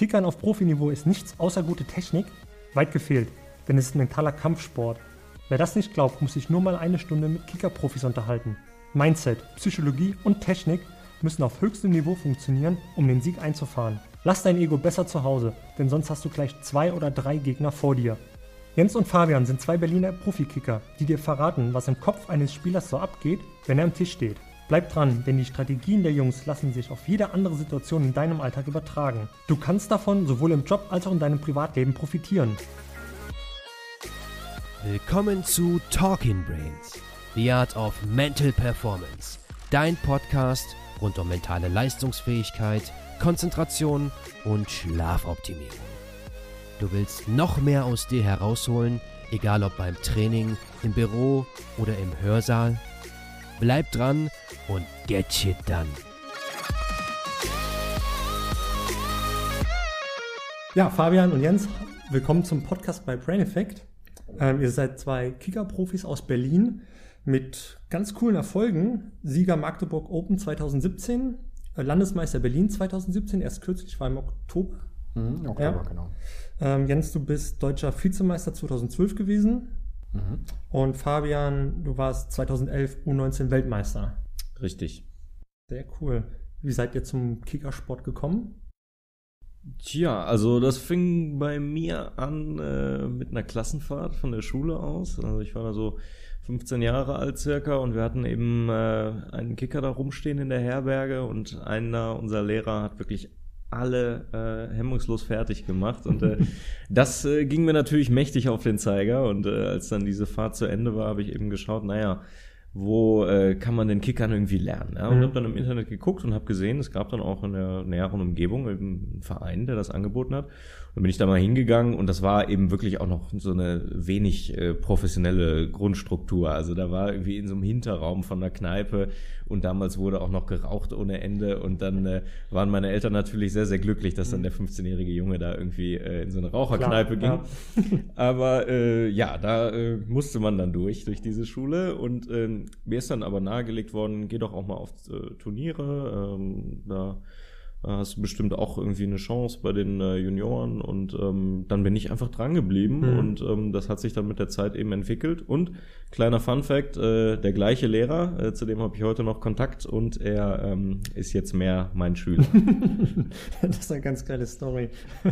Kickern auf Profiniveau ist nichts außer gute Technik, weit gefehlt, denn es ist ein mentaler Kampfsport. Wer das nicht glaubt, muss sich nur mal eine Stunde mit Kicker-Profis unterhalten. Mindset, Psychologie und Technik müssen auf höchstem Niveau funktionieren, um den Sieg einzufahren. Lass dein Ego besser zu Hause, denn sonst hast du gleich zwei oder drei Gegner vor dir. Jens und Fabian sind zwei Berliner Profikicker, die dir verraten, was im Kopf eines Spielers so abgeht, wenn er am Tisch steht. Bleib dran, denn die Strategien der Jungs lassen sich auf jede andere Situation in deinem Alltag übertragen. Du kannst davon sowohl im Job als auch in deinem Privatleben profitieren. Willkommen zu Talking Brains, The Art of Mental Performance. Dein Podcast rund um mentale Leistungsfähigkeit, Konzentration und Schlafoptimierung. Du willst noch mehr aus dir herausholen, egal ob beim Training, im Büro oder im Hörsaal? Bleib dran und get shit done. Ja, Fabian und Jens, willkommen zum Podcast bei Brain Effect. Ähm, ihr seid zwei Kicker-Profis aus Berlin mit ganz coolen Erfolgen. Sieger Magdeburg Open 2017, äh, Landesmeister Berlin 2017, erst kürzlich war im Oktober. Mhm, Oktober, ja. genau. Ähm, Jens, du bist deutscher Vizemeister 2012 gewesen. Mhm. Und Fabian, du warst 2011 U19 Weltmeister. Richtig. Sehr cool. Wie seid ihr zum Kickersport gekommen? Tja, also das fing bei mir an äh, mit einer Klassenfahrt von der Schule aus. Also ich war da so 15 Jahre alt circa und wir hatten eben äh, einen Kicker da rumstehen in der Herberge und einer unserer Lehrer hat wirklich alle äh, hemmungslos fertig gemacht. Und äh, das äh, ging mir natürlich mächtig auf den Zeiger. Und äh, als dann diese Fahrt zu Ende war, habe ich eben geschaut, naja, wo äh, kann man den Kickern irgendwie lernen? Ja? Und mhm. habe dann im Internet geguckt und habe gesehen, es gab dann auch in der näheren Umgebung einen Verein, der das angeboten hat. Dann bin ich da mal hingegangen und das war eben wirklich auch noch so eine wenig äh, professionelle Grundstruktur. Also da war irgendwie in so einem Hinterraum von der Kneipe und damals wurde auch noch geraucht ohne Ende und dann äh, waren meine Eltern natürlich sehr, sehr glücklich, dass dann der 15-jährige Junge da irgendwie äh, in so eine Raucherkneipe Klar, ging. Ja. Aber äh, ja, da äh, musste man dann durch, durch diese Schule und äh, mir ist dann aber nahegelegt worden, geh doch auch mal auf äh, Turniere, ähm, da hast du bestimmt auch irgendwie eine Chance bei den äh, Junioren und ähm, dann bin ich einfach dran geblieben mhm. und ähm, das hat sich dann mit der Zeit eben entwickelt und kleiner Fun Fact, äh, der gleiche Lehrer, äh, zu dem habe ich heute noch Kontakt und er ähm, ist jetzt mehr mein Schüler. das ist eine ganz geile Story.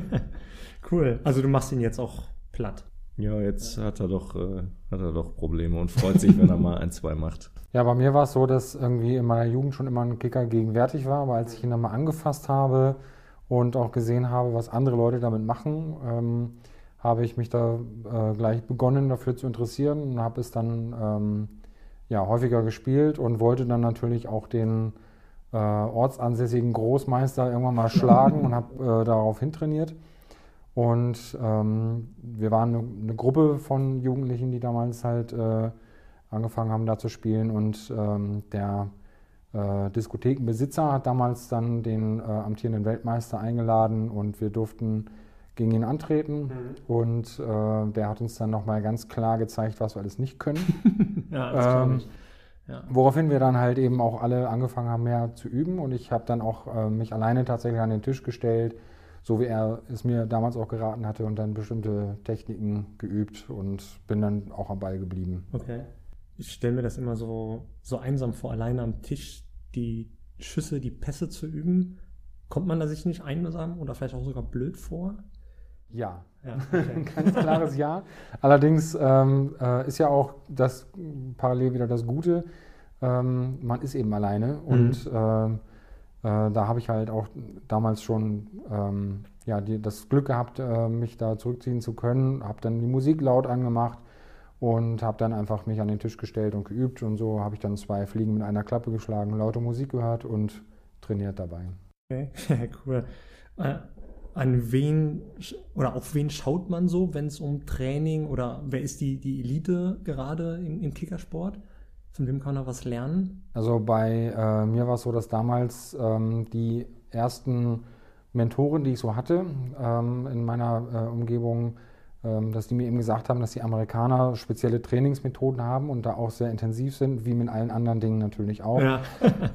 cool. Also du machst ihn jetzt auch platt. Ja, jetzt hat er doch, äh, hat er doch Probleme und freut sich, wenn er mal ein, zwei macht. Ja, bei mir war es so, dass irgendwie in meiner Jugend schon immer ein Kicker gegenwärtig war, aber als ich ihn dann mal angefasst habe und auch gesehen habe, was andere Leute damit machen, ähm, habe ich mich da äh, gleich begonnen dafür zu interessieren und habe es dann ähm, ja, häufiger gespielt und wollte dann natürlich auch den äh, ortsansässigen Großmeister irgendwann mal schlagen und habe äh, darauf hintrainiert. Und ähm, wir waren eine, eine, Gruppe von Jugendlichen, die damals halt äh, angefangen haben, da zu spielen. Und ähm, der äh, Diskothekenbesitzer hat damals dann den äh, amtierenden Weltmeister eingeladen und wir durften gegen ihn antreten. Mhm. Und äh, der hat uns dann nochmal ganz klar gezeigt, was wir alles nicht können. ja, das ähm, ja. Woraufhin wir dann halt eben auch alle angefangen haben, mehr zu üben. Und ich habe dann auch äh, mich alleine tatsächlich an den Tisch gestellt, so wie er es mir damals auch geraten hatte und dann bestimmte Techniken geübt und bin dann auch am Ball geblieben. Okay ich stelle mir das immer so, so einsam vor, alleine am Tisch die Schüsse, die Pässe zu üben. Kommt man da sich nicht einsam oder vielleicht auch sogar blöd vor? Ja, ja okay. ganz klares Ja. Allerdings ähm, äh, ist ja auch das parallel wieder das Gute. Ähm, man ist eben alleine und äh, da habe ich halt auch damals schon ähm, ja, die, das Glück gehabt, äh, mich da zurückziehen zu können. Habe dann die Musik laut angemacht und habe dann einfach mich an den Tisch gestellt und geübt und so habe ich dann zwei Fliegen mit einer Klappe geschlagen, laute Musik gehört und trainiert dabei. Okay, cool. Äh, an wen oder auf wen schaut man so, wenn es um Training oder wer ist die, die Elite gerade im, im Kickersport? Von wem kann man was lernen? Also bei äh, mir war es so, dass damals ähm, die ersten Mentoren, die ich so hatte ähm, in meiner äh, Umgebung, ähm, dass die mir eben gesagt haben, dass die Amerikaner spezielle Trainingsmethoden haben und da auch sehr intensiv sind, wie mit allen anderen Dingen natürlich auch. Ja.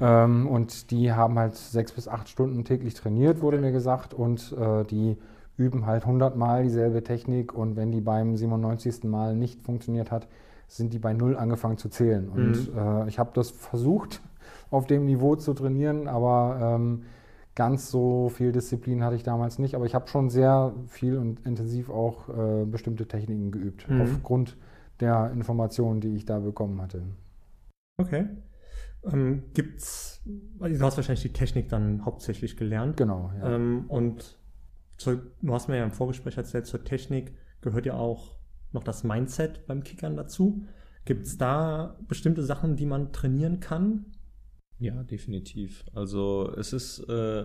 ähm, und die haben halt sechs bis acht Stunden täglich trainiert, wurde mir gesagt, und äh, die üben halt 100 Mal dieselbe Technik und wenn die beim 97. Mal nicht funktioniert hat, sind die bei null angefangen zu zählen. Und mhm. äh, ich habe das versucht, auf dem Niveau zu trainieren, aber ähm, ganz so viel Disziplin hatte ich damals nicht. Aber ich habe schon sehr viel und intensiv auch äh, bestimmte Techniken geübt, mhm. aufgrund der Informationen, die ich da bekommen hatte. Okay. Ähm, gibt's, du hast wahrscheinlich die Technik dann hauptsächlich gelernt. Genau, ja. Ähm, und zu, du hast mir ja im Vorgespräch erzählt, zur Technik gehört ja auch noch das Mindset beim Kickern dazu. Gibt es da bestimmte Sachen, die man trainieren kann? Ja, definitiv. Also es ist äh,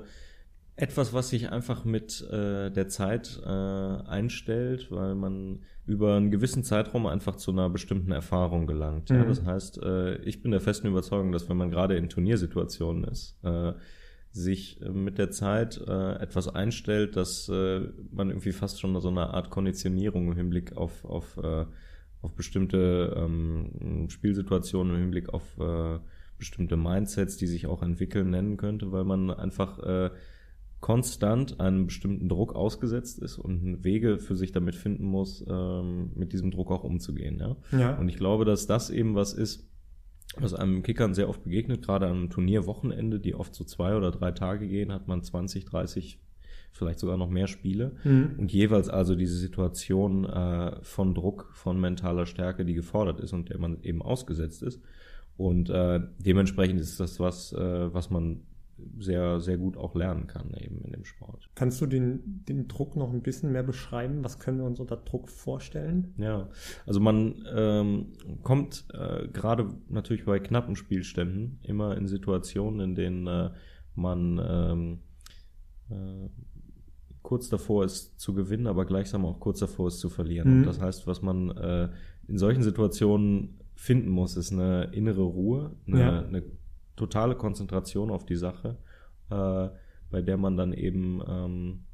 etwas, was sich einfach mit äh, der Zeit äh, einstellt, weil man über einen gewissen Zeitraum einfach zu einer bestimmten Erfahrung gelangt. Mhm. Ja, das heißt, äh, ich bin der festen Überzeugung, dass wenn man gerade in Turniersituationen ist, äh, sich äh, mit der Zeit äh, etwas einstellt, dass äh, man irgendwie fast schon so eine Art Konditionierung im Hinblick auf, auf, äh, auf bestimmte ähm, Spielsituationen, im Hinblick auf äh, bestimmte Mindsets, die sich auch entwickeln, nennen könnte, weil man einfach äh, konstant einem bestimmten Druck ausgesetzt ist und Wege für sich damit finden muss, ähm, mit diesem Druck auch umzugehen. Ja? ja? Und ich glaube, dass das eben was ist, was einem Kickern sehr oft begegnet, gerade am Turnierwochenende, die oft so zwei oder drei Tage gehen, hat man 20, 30, vielleicht sogar noch mehr Spiele. Mhm. Und jeweils also diese Situation äh, von Druck, von mentaler Stärke, die gefordert ist und der man eben ausgesetzt ist. Und äh, dementsprechend ist das was, äh, was man sehr, sehr gut auch lernen kann eben in dem Sport. Kannst du den, den Druck noch ein bisschen mehr beschreiben? Was können wir uns unter Druck vorstellen? Ja, also man ähm, kommt äh, gerade natürlich bei knappen Spielständen immer in Situationen, in denen äh, man ähm, äh, kurz davor ist zu gewinnen, aber gleichsam auch kurz davor ist zu verlieren. Mhm. Und das heißt, was man äh, in solchen Situationen finden muss, ist eine innere Ruhe, eine, ja. eine totale Konzentration auf die Sache, äh, bei der man dann eben ähm,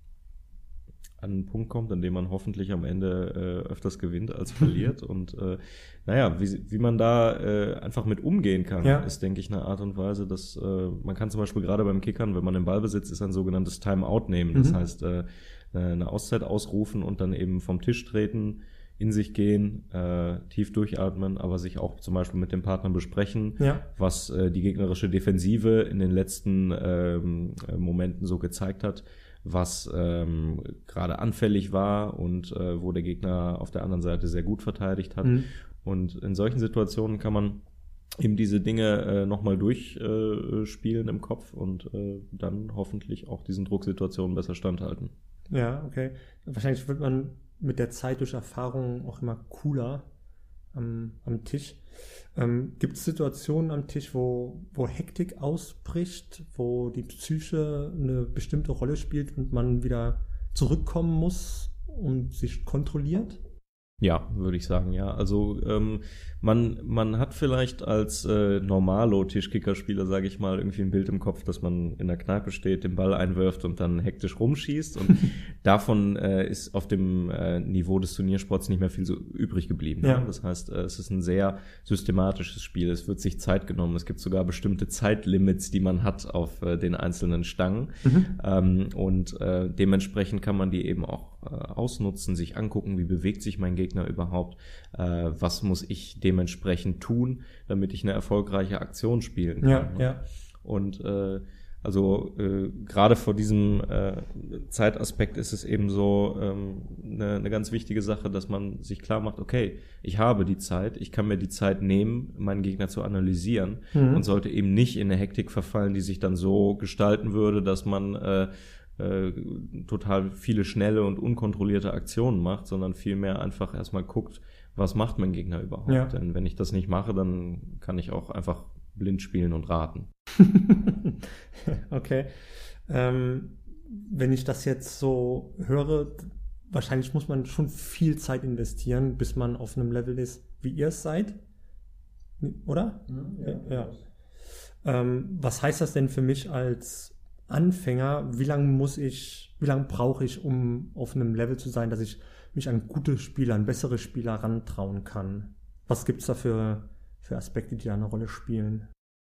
an einen Punkt kommt, an dem man hoffentlich am Ende äh, öfters gewinnt als verliert. und äh, naja, wie, wie man da äh, einfach mit umgehen kann, ja. ist, denke ich, eine Art und Weise, dass äh, man kann zum Beispiel gerade beim Kickern, wenn man im Ballbesitz ist, ein sogenanntes Timeout nehmen. Das mhm. heißt, äh, eine Auszeit ausrufen und dann eben vom Tisch treten, in sich gehen, äh, tief durchatmen, aber sich auch zum Beispiel mit dem Partner besprechen, ja. was äh, die gegnerische Defensive in den letzten ähm, Momenten so gezeigt hat, was ähm, gerade anfällig war und äh, wo der Gegner auf der anderen Seite sehr gut verteidigt hat. Mhm. Und in solchen Situationen kann man eben diese Dinge äh, nochmal durchspielen äh, im Kopf und äh, dann hoffentlich auch diesen Drucksituationen besser standhalten. Ja, okay. Wahrscheinlich wird man mit der Zeit durch Erfahrung auch immer cooler am, am Tisch. Ähm, Gibt es Situationen am Tisch, wo, wo Hektik ausbricht, wo die Psyche eine bestimmte Rolle spielt und man wieder zurückkommen muss und sich kontrolliert? Ja, würde ich sagen, ja. Also ähm, man, man hat vielleicht als äh, Normalo-Tischkickerspieler, sage ich mal, irgendwie ein Bild im Kopf, dass man in der Kneipe steht, den Ball einwirft und dann hektisch rumschießt. Und davon äh, ist auf dem äh, Niveau des Turniersports nicht mehr viel so übrig geblieben. Ja. Das heißt, äh, es ist ein sehr systematisches Spiel. Es wird sich Zeit genommen. Es gibt sogar bestimmte Zeitlimits, die man hat auf äh, den einzelnen Stangen. Mhm. Ähm, und äh, dementsprechend kann man die eben auch ausnutzen, sich angucken, wie bewegt sich mein Gegner überhaupt, äh, was muss ich dementsprechend tun, damit ich eine erfolgreiche Aktion spielen kann. Ja, ne? ja. Und äh, also äh, gerade vor diesem äh, Zeitaspekt ist es eben so ähm, eine, eine ganz wichtige Sache, dass man sich klar macht, okay, ich habe die Zeit, ich kann mir die Zeit nehmen, meinen Gegner zu analysieren mhm. und sollte eben nicht in eine Hektik verfallen, die sich dann so gestalten würde, dass man äh, äh, total viele schnelle und unkontrollierte Aktionen macht, sondern vielmehr einfach erstmal guckt, was macht mein Gegner überhaupt. Ja. Denn wenn ich das nicht mache, dann kann ich auch einfach blind spielen und raten. okay. Ähm, wenn ich das jetzt so höre, wahrscheinlich muss man schon viel Zeit investieren, bis man auf einem Level ist, wie ihr es seid. Oder? Ja. ja. ja. Ähm, was heißt das denn für mich als Anfänger, wie lange muss ich, wie lange brauche ich, um auf einem Level zu sein, dass ich mich an gute Spieler, an bessere Spieler rantrauen kann? Was gibt es da für, für Aspekte, die da eine Rolle spielen?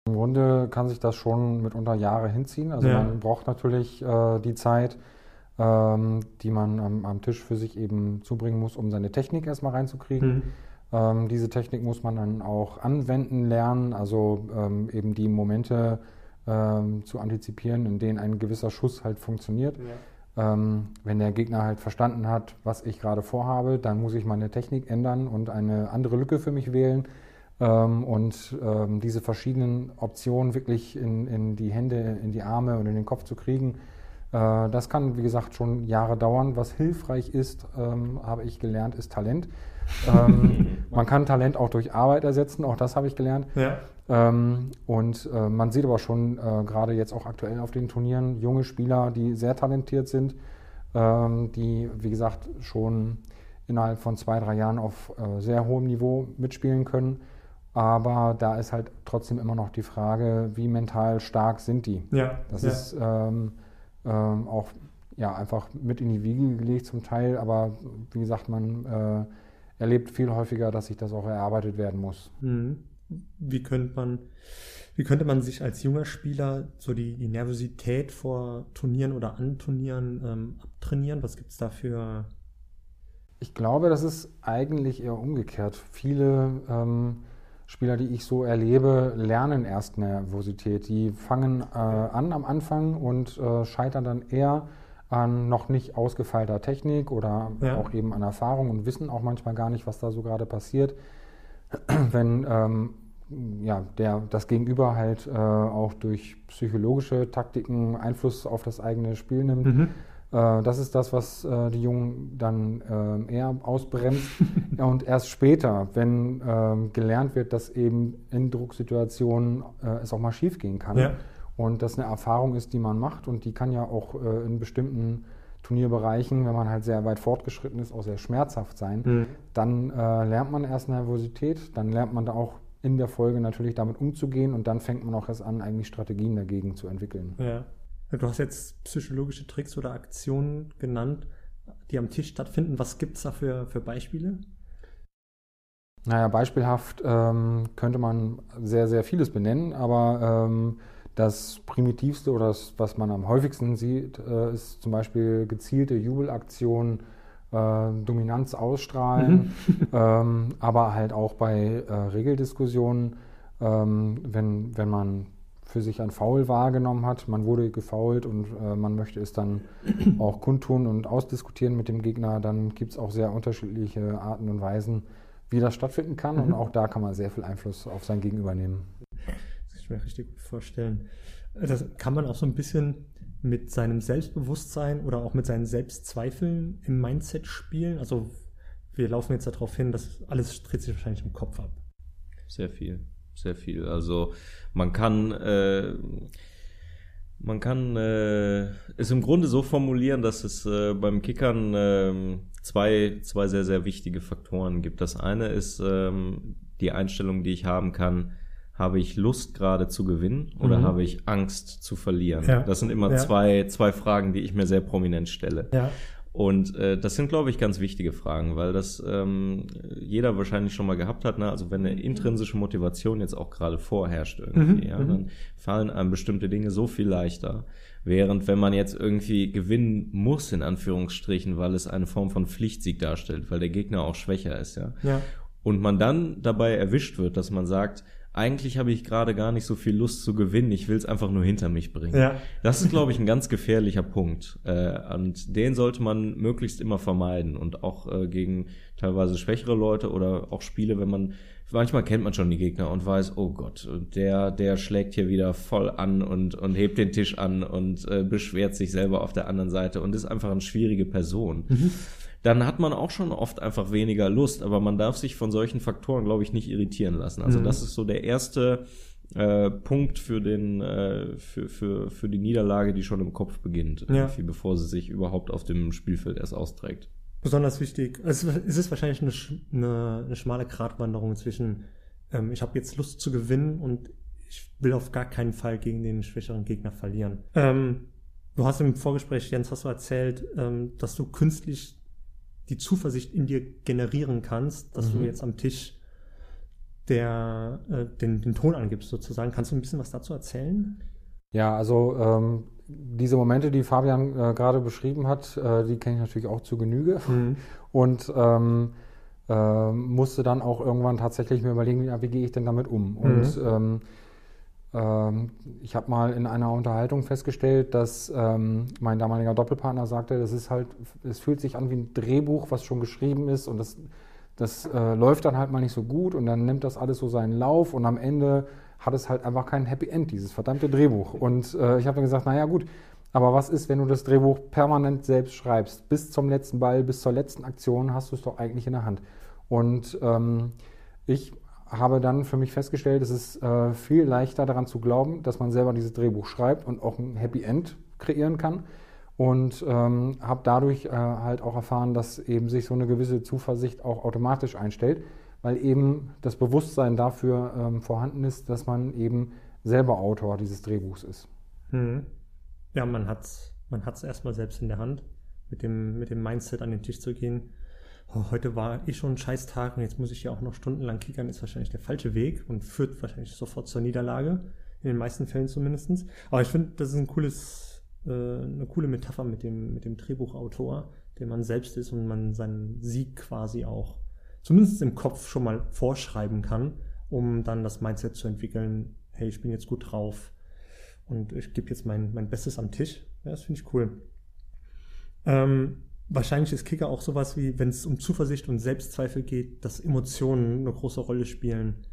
Im Grunde kann sich das schon mitunter Jahre hinziehen. Also Ja. man braucht natürlich äh, die Zeit, ähm, die man am, am Tisch für sich eben zubringen muss, um seine Technik erstmal reinzukriegen. Hm. Ähm, diese Technik muss man dann auch anwenden lernen, also ähm, eben die Momente ähm, zu antizipieren, in denen ein gewisser Schuss halt funktioniert. Ähm, wenn der Gegner halt verstanden hat, was ich gerade vorhabe, dann muss ich meine Technik ändern und eine andere Lücke für mich wählen. Ähm, und ähm, diese verschiedenen Optionen wirklich in, in die Hände, in die Arme und in den Kopf zu kriegen, äh, das kann, wie gesagt, schon Jahre dauern. Was hilfreich ist, ähm, habe ich gelernt, ist Talent. Ähm, man kann Talent auch durch Arbeit ersetzen, auch das habe ich gelernt. Ja. Ähm, und äh, man sieht aber schon äh, gerade jetzt auch aktuell auf den Turnieren junge Spieler, die sehr talentiert sind, ähm, die, wie gesagt, schon innerhalb von zwei, drei Jahren auf äh, sehr hohem Niveau mitspielen können. Aber da ist halt trotzdem immer noch die Frage, wie mental stark sind die? Ja. Das ja. ist ähm, ähm, auch ja, einfach mit in die Wiege gelegt zum Teil, aber wie gesagt, man äh, erlebt viel häufiger, dass sich das auch erarbeitet werden muss. Mhm. Wie könnte man, wie könnte man sich als junger Spieler so die, die Nervosität vor Turnieren oder an Turnieren ähm, abtrainieren? Was gibt es da für. Ich glaube, das ist eigentlich eher umgekehrt. Viele ähm, Spieler, die ich so erlebe, lernen erst Nervosität. Die fangen äh, an am Anfang und äh, scheitern dann eher an noch nicht ausgefeilter Technik oder Ja. auch eben an Erfahrung und wissen auch manchmal gar nicht, was da so gerade passiert. Wenn ähm, ja, der, das Gegenüber halt äh, auch durch psychologische Taktiken Einfluss auf das eigene Spiel nimmt, Mhm. äh, Das ist das, was äh, die Jungen dann ähm, eher ausbremst. Und erst später, wenn ähm, gelernt wird, dass eben in Drucksituationen äh, es auch mal schief gehen kann Ja. Und das eine Erfahrung ist, die man macht und die kann ja auch äh, in bestimmten Turnierbereichen, wenn man halt sehr weit fortgeschritten ist, auch sehr schmerzhaft sein, Mhm. dann äh, lernt man erst Nervosität, dann lernt man da auch in der Folge natürlich damit umzugehen und dann fängt man auch erst an, eigentlich Strategien dagegen zu entwickeln. Ja. Du hast jetzt psychologische Tricks oder Aktionen genannt, die am Tisch stattfinden. Was gibt es da für, für Beispiele? Naja, beispielhaft ähm, könnte man sehr, sehr vieles benennen, aber ähm, das primitivste oder das, was man am häufigsten sieht, äh, ist zum Beispiel gezielte Jubelaktionen, äh, Dominanz ausstrahlen, ähm, aber halt auch bei äh, Regeldiskussionen, ähm, wenn, wenn man für sich ein Foul wahrgenommen hat, man wurde gefoult und äh, man möchte es dann auch kundtun und ausdiskutieren mit dem Gegner, dann gibt es auch sehr unterschiedliche Arten und Weisen, wie das stattfinden kann. Und Mhm. auch da kann man sehr viel Einfluss auf sein Gegenüber nehmen. Ich mir richtig gut vorstellen. Das kann man auch so ein bisschen mit seinem Selbstbewusstsein oder auch mit seinen Selbstzweifeln im Mindset spielen. Also wir laufen jetzt darauf hin, dass alles dreht sich wahrscheinlich im Kopf ab. Sehr viel, sehr viel. Also man kann, äh, man kann äh, es im Grunde so formulieren, dass es äh, beim Kickern ähm, zwei, zwei sehr, sehr wichtige Faktoren gibt. Das eine ist ähm, die Einstellung, die ich haben kann, habe ich Lust gerade zu gewinnen oder Mhm. habe ich Angst zu verlieren? Ja. Das sind immer Ja. zwei, zwei Fragen, die ich mir sehr prominent stelle. Ja. Und äh, das sind, glaube ich, ganz wichtige Fragen, weil das ähm, jeder wahrscheinlich schon mal gehabt hat. Ne? Also wenn eine intrinsische Motivation jetzt auch gerade vorherrscht irgendwie, Mhm, ja, mhm. dann fallen einem bestimmte Dinge so viel leichter. Während wenn man jetzt irgendwie gewinnen muss, in Anführungsstrichen, weil es eine Form von Pflichtsieg darstellt, weil der Gegner auch schwächer ist, ja. Ja. Und man dann dabei erwischt wird, dass man sagt, eigentlich habe ich gerade gar nicht so viel Lust zu gewinnen, ich will es einfach nur hinter mich bringen. Ja. Das ist, glaube ich, ein ganz gefährlicher Punkt. Äh, und den sollte man möglichst immer vermeiden. Und auch äh, gegen teilweise schwächere Leute oder auch Spiele, wenn man, manchmal kennt man schon die Gegner und weiß, oh Gott, der, der schlägt hier wieder voll an und, und hebt den Tisch an und äh, beschwert sich selber auf der anderen Seite und ist einfach eine schwierige Person. Dann hat man auch schon oft einfach weniger Lust, aber man darf sich von solchen Faktoren, glaube ich, nicht irritieren lassen. Also Mhm. das ist so der erste äh, Punkt für den äh, für, für, für die Niederlage, die schon im Kopf beginnt, Ja. bevor sie sich überhaupt auf dem Spielfeld erst austrägt. Besonders wichtig. Es ist- es ist wahrscheinlich eine, eine, eine schmale Gratwanderung zwischen, ähm, ich habe jetzt Lust zu gewinnen und ich will auf gar keinen Fall gegen den schwächeren Gegner verlieren. Ähm, du hast im Vorgespräch, Jens, hast du erzählt, ähm, dass du künstlich die Zuversicht in dir generieren kannst, dass mhm. du jetzt am Tisch der, äh, den, den Ton angibst sozusagen. Kannst du ein bisschen was dazu erzählen? Ja, also ähm, diese Momente, die Fabian äh, gerade beschrieben hat, äh, die kenne ich natürlich auch zu Genüge. Mhm. Und ähm, äh, musste dann auch irgendwann tatsächlich mir überlegen, ja, wie gehe ich denn damit um? Mhm. Und ähm, ähm, ich habe mal in einer Unterhaltung festgestellt, dass ähm, mein damaliger Doppelpartner sagte, das ist halt, es fühlt sich an wie ein Drehbuch, was schon geschrieben ist und das, das äh, läuft dann halt mal nicht so gut und dann nimmt das alles so seinen Lauf und am Ende hat es halt einfach kein Happy End, dieses verdammte Drehbuch. Und äh, ich habe dann gesagt, naja gut, aber was ist, wenn du das Drehbuch permanent selbst schreibst? Bis zum letzten Ball, bis zur letzten Aktion hast du es doch eigentlich in der Hand. Und ähm, ich habe dann für mich festgestellt, es ist äh, viel leichter daran zu glauben, dass man selber dieses Drehbuch schreibt und auch ein Happy End kreieren kann. Und ähm, habe dadurch äh, halt auch erfahren, dass eben sich so eine gewisse Zuversicht auch automatisch einstellt, weil eben das Bewusstsein dafür ähm, vorhanden ist, dass man eben selber Autor dieses Drehbuchs ist. Mhm. Ja, man hat es man hat's erstmal selbst in der Hand, mit dem, mit dem Mindset an den Tisch zu gehen oh, heute war eh schon ein scheiß Tag und jetzt muss ich ja auch noch stundenlang kickern, ist wahrscheinlich der falsche Weg und führt wahrscheinlich sofort zur Niederlage. In den meisten Fällen zumindest. Aber ich finde, das ist ein cooles, äh, eine coole Metapher mit dem, mit dem Drehbuchautor, der man selbst ist und man seinen Sieg quasi auch zumindest im Kopf schon mal vorschreiben kann, um dann das Mindset zu entwickeln, hey, ich bin jetzt gut drauf und ich gebe jetzt mein, mein Bestes am Tisch. Ja, das finde ich cool. Ähm, wahrscheinlich ist Kicker auch sowas wie, wenn es um Zuversicht und Selbstzweifel geht, dass Emotionen eine große Rolle spielen.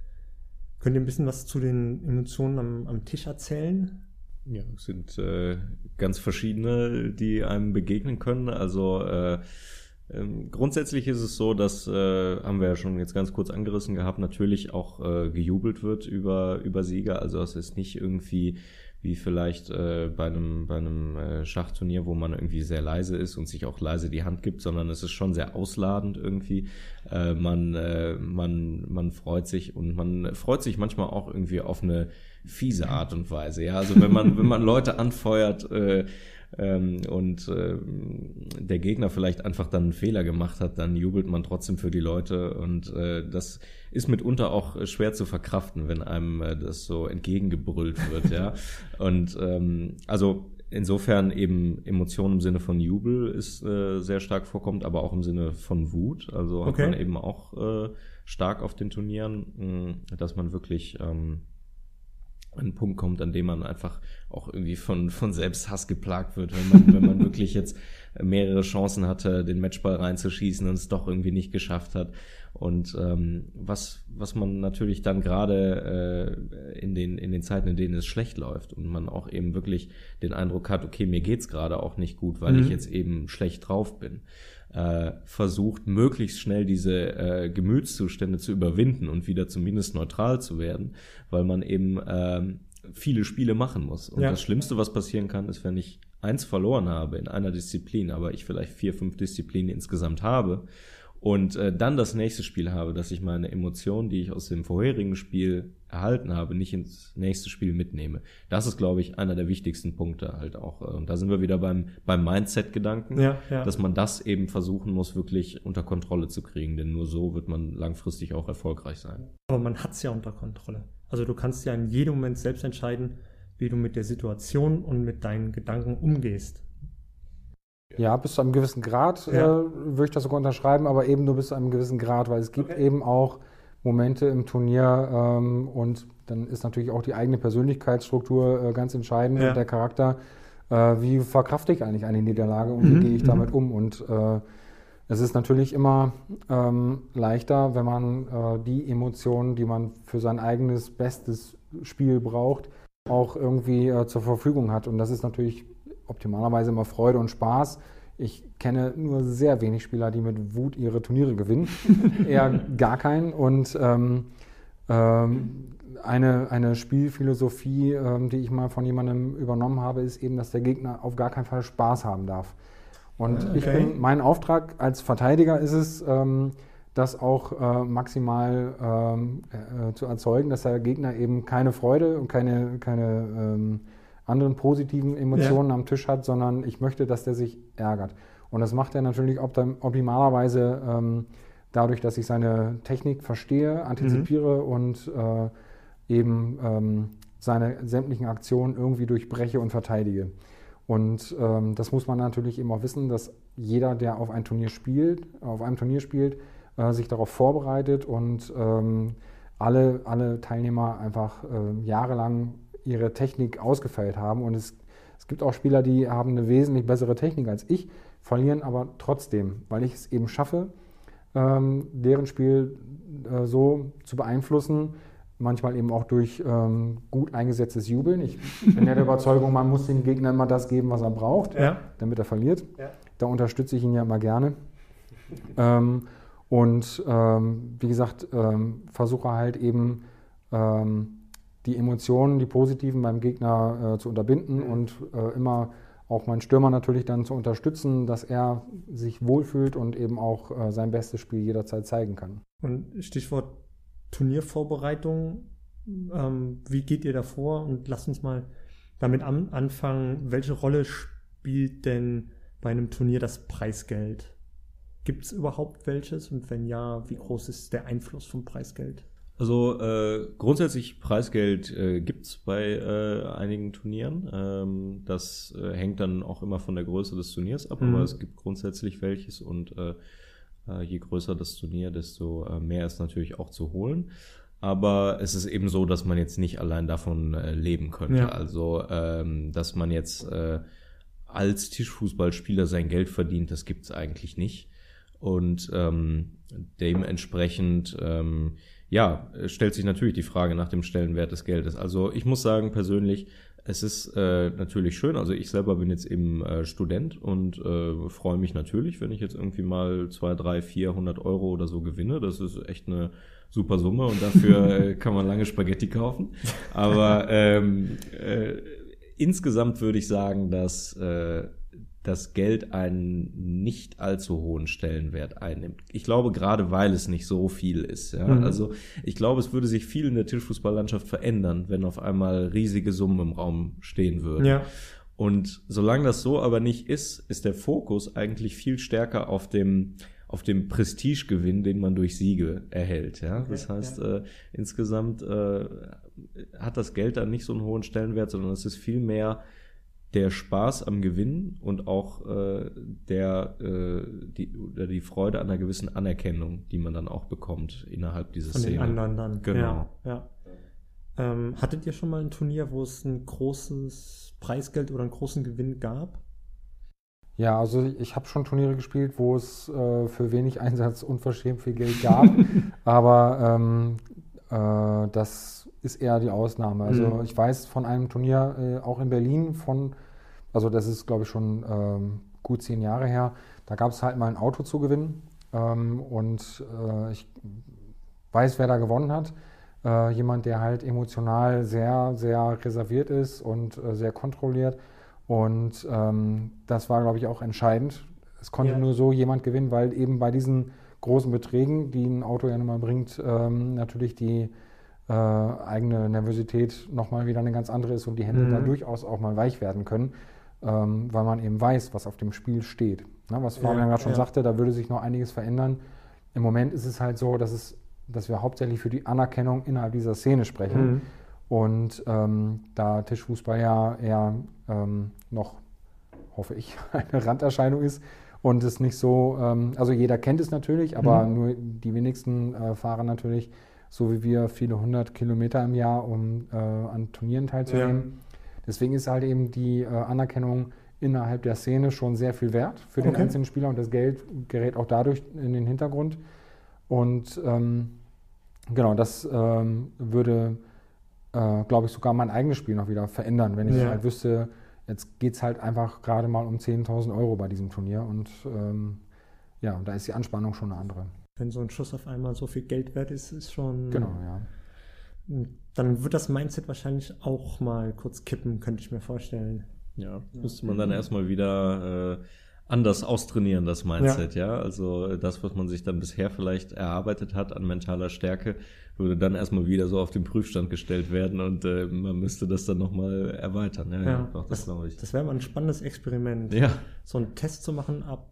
Könnt ihr ein bisschen was zu den Emotionen am, am Tisch erzählen? Ja, es sind äh, ganz verschiedene, die einem begegnen können. Also äh, ähm, grundsätzlich ist es so, dass, äh, haben wir ja schon jetzt ganz kurz angerissen gehabt, natürlich auch äh, gejubelt wird über, über Sieger. Also es ist nicht irgendwie wie vielleicht äh, bei einem, bei einem äh, Schachturnier, wo man irgendwie sehr leise ist und sich auch leise die Hand gibt, sondern es ist schon sehr ausladend irgendwie. Äh, man, äh, man, man freut sich und man freut sich manchmal auch irgendwie auf eine fiese Art und Weise. Ja, also wenn man, wenn man Leute anfeuert, äh, ähm, und äh, der Gegner vielleicht einfach dann einen Fehler gemacht hat, dann jubelt man trotzdem für die Leute und äh, das ist mitunter auch schwer zu verkraften, wenn einem äh, das so entgegengebrüllt wird, ja. Und ähm, also insofern eben Emotionen im Sinne von Jubel ist äh, sehr stark vorkommt, aber auch im Sinne von Wut. Also okay. hat man eben auch äh, stark auf den Turnieren, mh, dass man wirklich ähm, ein Punkt kommt, an dem man einfach auch irgendwie von, von Selbsthass geplagt wird, wenn man, wenn man wirklich jetzt mehrere Chancen hatte, den Matchball reinzuschießen und es doch irgendwie nicht geschafft hat. Und ähm, was, was man natürlich dann gerade äh, in, den, in den Zeiten, in denen es schlecht läuft und man auch eben wirklich den Eindruck hat, okay, mir geht's gerade auch nicht gut, weil mhm. ich jetzt eben schlecht drauf bin äh, versucht, möglichst schnell diese äh, Gemütszustände zu überwinden und wieder zumindest neutral zu werden, weil man eben äh, viele Spiele machen muss. Und ja. das Schlimmste, was passieren kann, ist, wenn ich eins verloren habe in einer Disziplin, aber ich vielleicht vier, fünf Disziplinen insgesamt habe und äh, dann das nächste Spiel habe, dass ich meine Emotionen, die ich aus dem vorherigen Spiel erhalten habe, nicht ins nächste Spiel mitnehme. Das ist, glaube ich, einer der wichtigsten Punkte halt auch. Und da sind wir wieder beim, beim Mindset-Gedanken, ja, ja. dass man das eben versuchen muss, wirklich unter Kontrolle zu kriegen, denn nur so wird man langfristig auch erfolgreich sein. Aber man hat es ja unter Kontrolle. Also du kannst ja in jedem Moment selbst entscheiden, wie du mit der Situation und mit deinen Gedanken umgehst. Ja, bis zu einem gewissen Grad ja. äh, würde ich das sogar unterschreiben, aber eben nur bis zu einem gewissen Grad, weil es gibt okay. eben auch Momente im Turnier ähm, und dann ist natürlich auch die eigene Persönlichkeitsstruktur äh, ganz entscheidend ja. und der Charakter. Äh, wie verkrafte ich eigentlich eine Niederlage und mhm. wie gehe ich damit mhm. um? Und äh, es ist natürlich immer ähm, leichter, wenn man äh, die Emotionen, die man für sein eigenes bestes Spiel braucht, auch irgendwie äh, zur Verfügung hat. Und das ist natürlich optimalerweise immer Freude und Spaß. Ich kenne nur sehr wenig Spieler, die mit Wut ihre Turniere gewinnen. Eher gar keinen. Und ähm, ähm, eine, eine Spielphilosophie, ähm, die ich mal von jemandem übernommen habe, ist eben, dass der Gegner auf gar keinen Fall Spaß haben darf. Und okay. ich bin, mein Auftrag als Verteidiger ist es, ähm, das auch äh, maximal ähm, äh, zu erzeugen, dass der Gegner eben keine Freude und keine, keine ähm, anderen positiven Emotionen ja. am Tisch hat, sondern ich möchte, dass der sich ärgert. Und das macht er natürlich optimalerweise ähm, dadurch, dass ich seine Technik verstehe, antizipiere mhm. und äh, eben ähm, seine sämtlichen Aktionen irgendwie durchbreche und verteidige. Und ähm, das muss man natürlich eben auch wissen, dass jeder, der auf ein Turnier spielt, auf einem Turnier spielt, äh, sich darauf vorbereitet und ähm, alle, alle Teilnehmer einfach äh, jahrelang ihre Technik ausgefeilt haben. Und es, es gibt auch Spieler, die haben eine wesentlich bessere Technik als ich, verlieren aber trotzdem, weil ich es eben schaffe, ähm, deren Spiel äh, so zu beeinflussen, manchmal eben auch durch ähm, gut eingesetztes Jubeln. Ich bin ja der Überzeugung, man muss dem Gegner immer das geben, was er braucht, ja. damit er verliert. Ja. Da unterstütze ich ihn ja immer gerne. Ähm, und ähm, wie gesagt, ähm, versuche halt eben ähm, die Emotionen, die positiven beim Gegner äh, zu unterbinden mhm. und äh, immer auch meinen Stürmer natürlich dann zu unterstützen, dass er sich wohlfühlt und eben auch äh, sein bestes Spiel jederzeit zeigen kann. Und Stichwort Turniervorbereitung, ähm, wie geht ihr da vor? Und lasst uns mal damit an, anfangen, welche Rolle spielt denn bei einem Turnier das Preisgeld? Gibt es überhaupt welches? Und wenn ja, wie groß ist der Einfluss vom Preisgeld? Also äh, grundsätzlich Preisgeld äh, gibt's bei äh, einigen Turnieren. Ähm, das äh, hängt dann auch immer von der Größe des Turniers ab, mhm. aber es gibt grundsätzlich welches und äh, äh, je größer das Turnier, desto äh, mehr ist natürlich auch zu holen. Aber es ist eben so, dass man jetzt nicht allein davon äh, leben könnte. Ja. Also, ähm, dass man jetzt äh, als Tischfußballspieler sein Geld verdient, das gibt's eigentlich nicht. Und ähm, dementsprechend ähm, ja, stellt sich natürlich die Frage nach dem Stellenwert des Geldes. Also ich muss sagen, persönlich, es ist äh, natürlich schön. Also ich selber bin jetzt eben äh, Student und äh, freue mich natürlich, wenn ich jetzt irgendwie mal zwei, drei, vierhundert Euro oder so gewinne. Das ist echt eine super Summe und dafür äh, kann man lange Spaghetti kaufen. Aber ähm, äh, insgesamt würde ich sagen, dass äh, das Geld einen nicht allzu hohen Stellenwert einnimmt. Ich glaube, gerade weil es nicht so viel ist. Ja? Mhm. Also ich glaube, es würde sich viel in der Tischfußballlandschaft verändern, wenn auf einmal riesige Summen im Raum stehen würden. Ja. Und solange das so aber nicht ist, ist der Fokus eigentlich viel stärker auf dem auf dem Prestigegewinn, den man durch Siege erhält. Ja? Okay, das heißt, ja. Äh, insgesamt äh, hat das Geld dann nicht so einen hohen Stellenwert, sondern es ist viel mehr der Spaß am Gewinn und auch äh, der äh, die oder die Freude an einer gewissen Anerkennung, die man dann auch bekommt innerhalb dieser Von Szene. Von den anderen dann. Genau. Ja, ja. Ähm, hattet ihr schon mal ein Turnier, wo es ein großes Preisgeld oder einen großen Gewinn gab? Ja, also ich habe schon Turniere gespielt, wo es äh, für wenig Einsatz unverschämt viel Geld gab. aber ähm, äh, das ist eher die Ausnahme. Also mhm. ich weiß von einem Turnier äh, auch in Berlin von, also das ist glaube ich schon ähm, gut zehn Jahre her, da gab es halt mal ein Auto zu gewinnen ähm, und äh, ich weiß, wer da gewonnen hat. Äh, jemand, der halt emotional sehr, sehr reserviert ist und äh, sehr kontrolliert. Und ähm, das war, glaube ich, auch entscheidend. Es konnte ja. nur so jemand gewinnen, weil eben bei diesen großen Beträgen, die ein Auto ja nun mal bringt, ähm, natürlich die äh, eigene Nervosität nochmal wieder eine ganz andere ist und die Hände mhm. da durchaus auch mal weich werden können, ähm, weil man eben weiß, was auf dem Spiel steht. Na, was Fabian ja, gerade schon ja. sagte, da würde sich noch einiges verändern. Im Moment ist es halt so, dass, es, dass wir hauptsächlich für die Anerkennung innerhalb dieser Szene sprechen. Mhm. Und ähm, da Tischfußball ja eher ähm, noch, hoffe ich, eine Randerscheinung ist, und es nicht so, ähm, also jeder kennt es natürlich, aber mhm. nur die wenigsten äh, fahren natürlich, so wie wir, viele hundert Kilometer im Jahr, um äh, an Turnieren teilzunehmen. Ja. Deswegen ist halt eben die äh, Anerkennung innerhalb der Szene schon sehr viel wert für den okay. einzelnen Spieler und das Geld gerät auch dadurch in den Hintergrund. Und ähm, genau, das ähm, würde, äh, glaube ich, sogar mein eigenes Spiel noch wieder verändern, wenn ich ja. halt wüsste, Jetzt geht es halt einfach gerade mal um 10.000 Euro bei diesem Turnier und ähm, ja, da ist die Anspannung schon eine andere. Wenn so ein Schuss auf einmal so viel Geld wert ist, ist schon. Genau, ja. Dann wird das Mindset wahrscheinlich auch mal kurz kippen, könnte ich mir vorstellen. Ja, müsste man dann erstmal wieder äh, anders austrainieren, das Mindset, ja. ja. Also das, was man sich dann bisher vielleicht erarbeitet hat an mentaler Stärke, würde dann erstmal wieder so auf den Prüfstand gestellt werden und äh, man müsste das dann nochmal erweitern. Ja, ja, doch, das, das, das wäre mal ein spannendes Experiment. Ja. So einen Test zu machen ab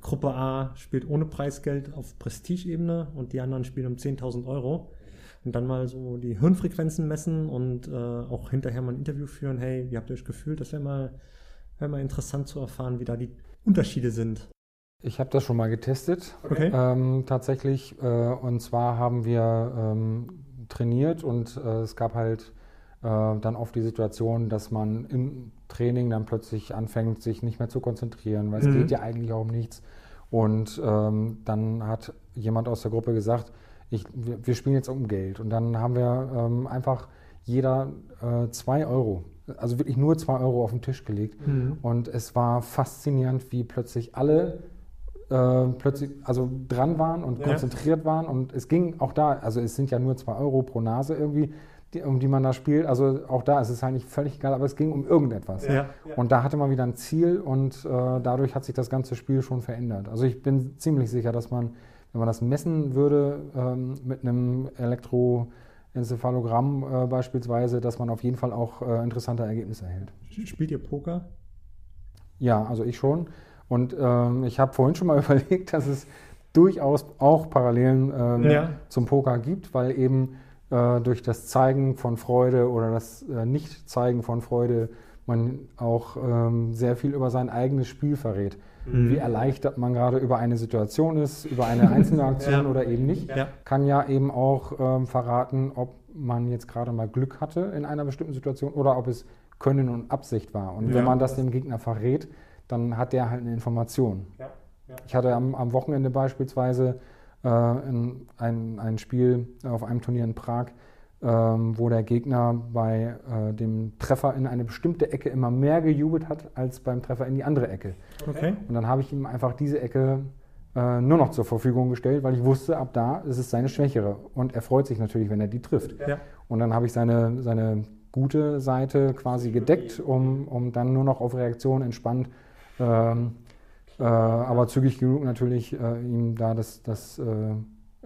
Gruppe A spielt ohne Preisgeld auf Prestigeebene und die anderen spielen um 10.000 Euro. Und dann mal so die Hirnfrequenzen messen und äh, auch hinterher mal ein Interview führen. Hey, wie habt ihr euch gefühlt? Das wäre mal, wär mal interessant zu erfahren, wie da die Unterschiede sind. Ich habe das schon mal getestet, okay. ähm, tatsächlich. Äh, und zwar haben wir ähm, trainiert und äh, es gab halt äh, dann oft die Situation, dass man im Training dann plötzlich anfängt, sich nicht mehr zu konzentrieren, weil mhm. es geht ja eigentlich auch um nichts. Und ähm, dann hat jemand aus der Gruppe gesagt, ich, wir, spielen jetzt um Geld. Und dann haben wir ähm, einfach jeder äh, zwei Euro also wirklich nur zwei Euro auf den Tisch gelegt. Mhm. Und es war faszinierend, wie plötzlich alle äh, plötzlich also dran waren und ja. konzentriert waren. Und es ging auch da, also es sind ja nur zwei Euro pro Nase irgendwie, die, um die man da spielt. Also auch da ist es eigentlich völlig egal, aber es ging um irgendetwas. Ja. Und da hatte man wieder ein Ziel und äh, dadurch hat sich das ganze Spiel schon verändert. Also ich bin ziemlich sicher, dass man, wenn man das messen würde ähm, mit einem Elektro- Enzephalogramm äh, beispielsweise, dass man auf jeden Fall auch äh, interessante Ergebnisse erhält. Spielt ihr Poker? Ja, also ich schon. Und ähm, ich habe vorhin schon mal überlegt, dass es durchaus auch Parallelen ähm, ja. zum Poker gibt, weil eben äh, durch das Zeigen von Freude oder das äh, Nicht-Zeigen von Freude man auch ähm, sehr viel über sein eigenes Spiel verrät. Mhm. Wie erleichtert man gerade über eine Situation ist, über eine einzelne Aktion ja. oder eben nicht, ja. kann ja eben auch ähm, verraten, ob man jetzt gerade mal Glück hatte in einer bestimmten Situation oder ob es Können und Absicht war. Und ja. wenn man das dem Gegner verrät, dann hat der halt eine Information. Ich hatte am, am Wochenende beispielsweise äh, ein, ein Spiel auf einem Turnier in Prag, wo der Gegner bei äh, dem Treffer in eine bestimmte Ecke immer mehr gejubelt hat als beim Treffer in die andere Ecke. Okay. Und dann habe ich ihm einfach diese Ecke äh, nur noch zur Verfügung gestellt, weil ich wusste, ab da ist es seine schwächere. Und er freut sich natürlich, wenn er die trifft. Ja. Und dann habe ich seine, seine gute Seite quasi gedeckt, um, um dann nur noch auf Reaktion entspannt, ähm, äh, aber zügig genug natürlich, äh, ihm da das, das äh,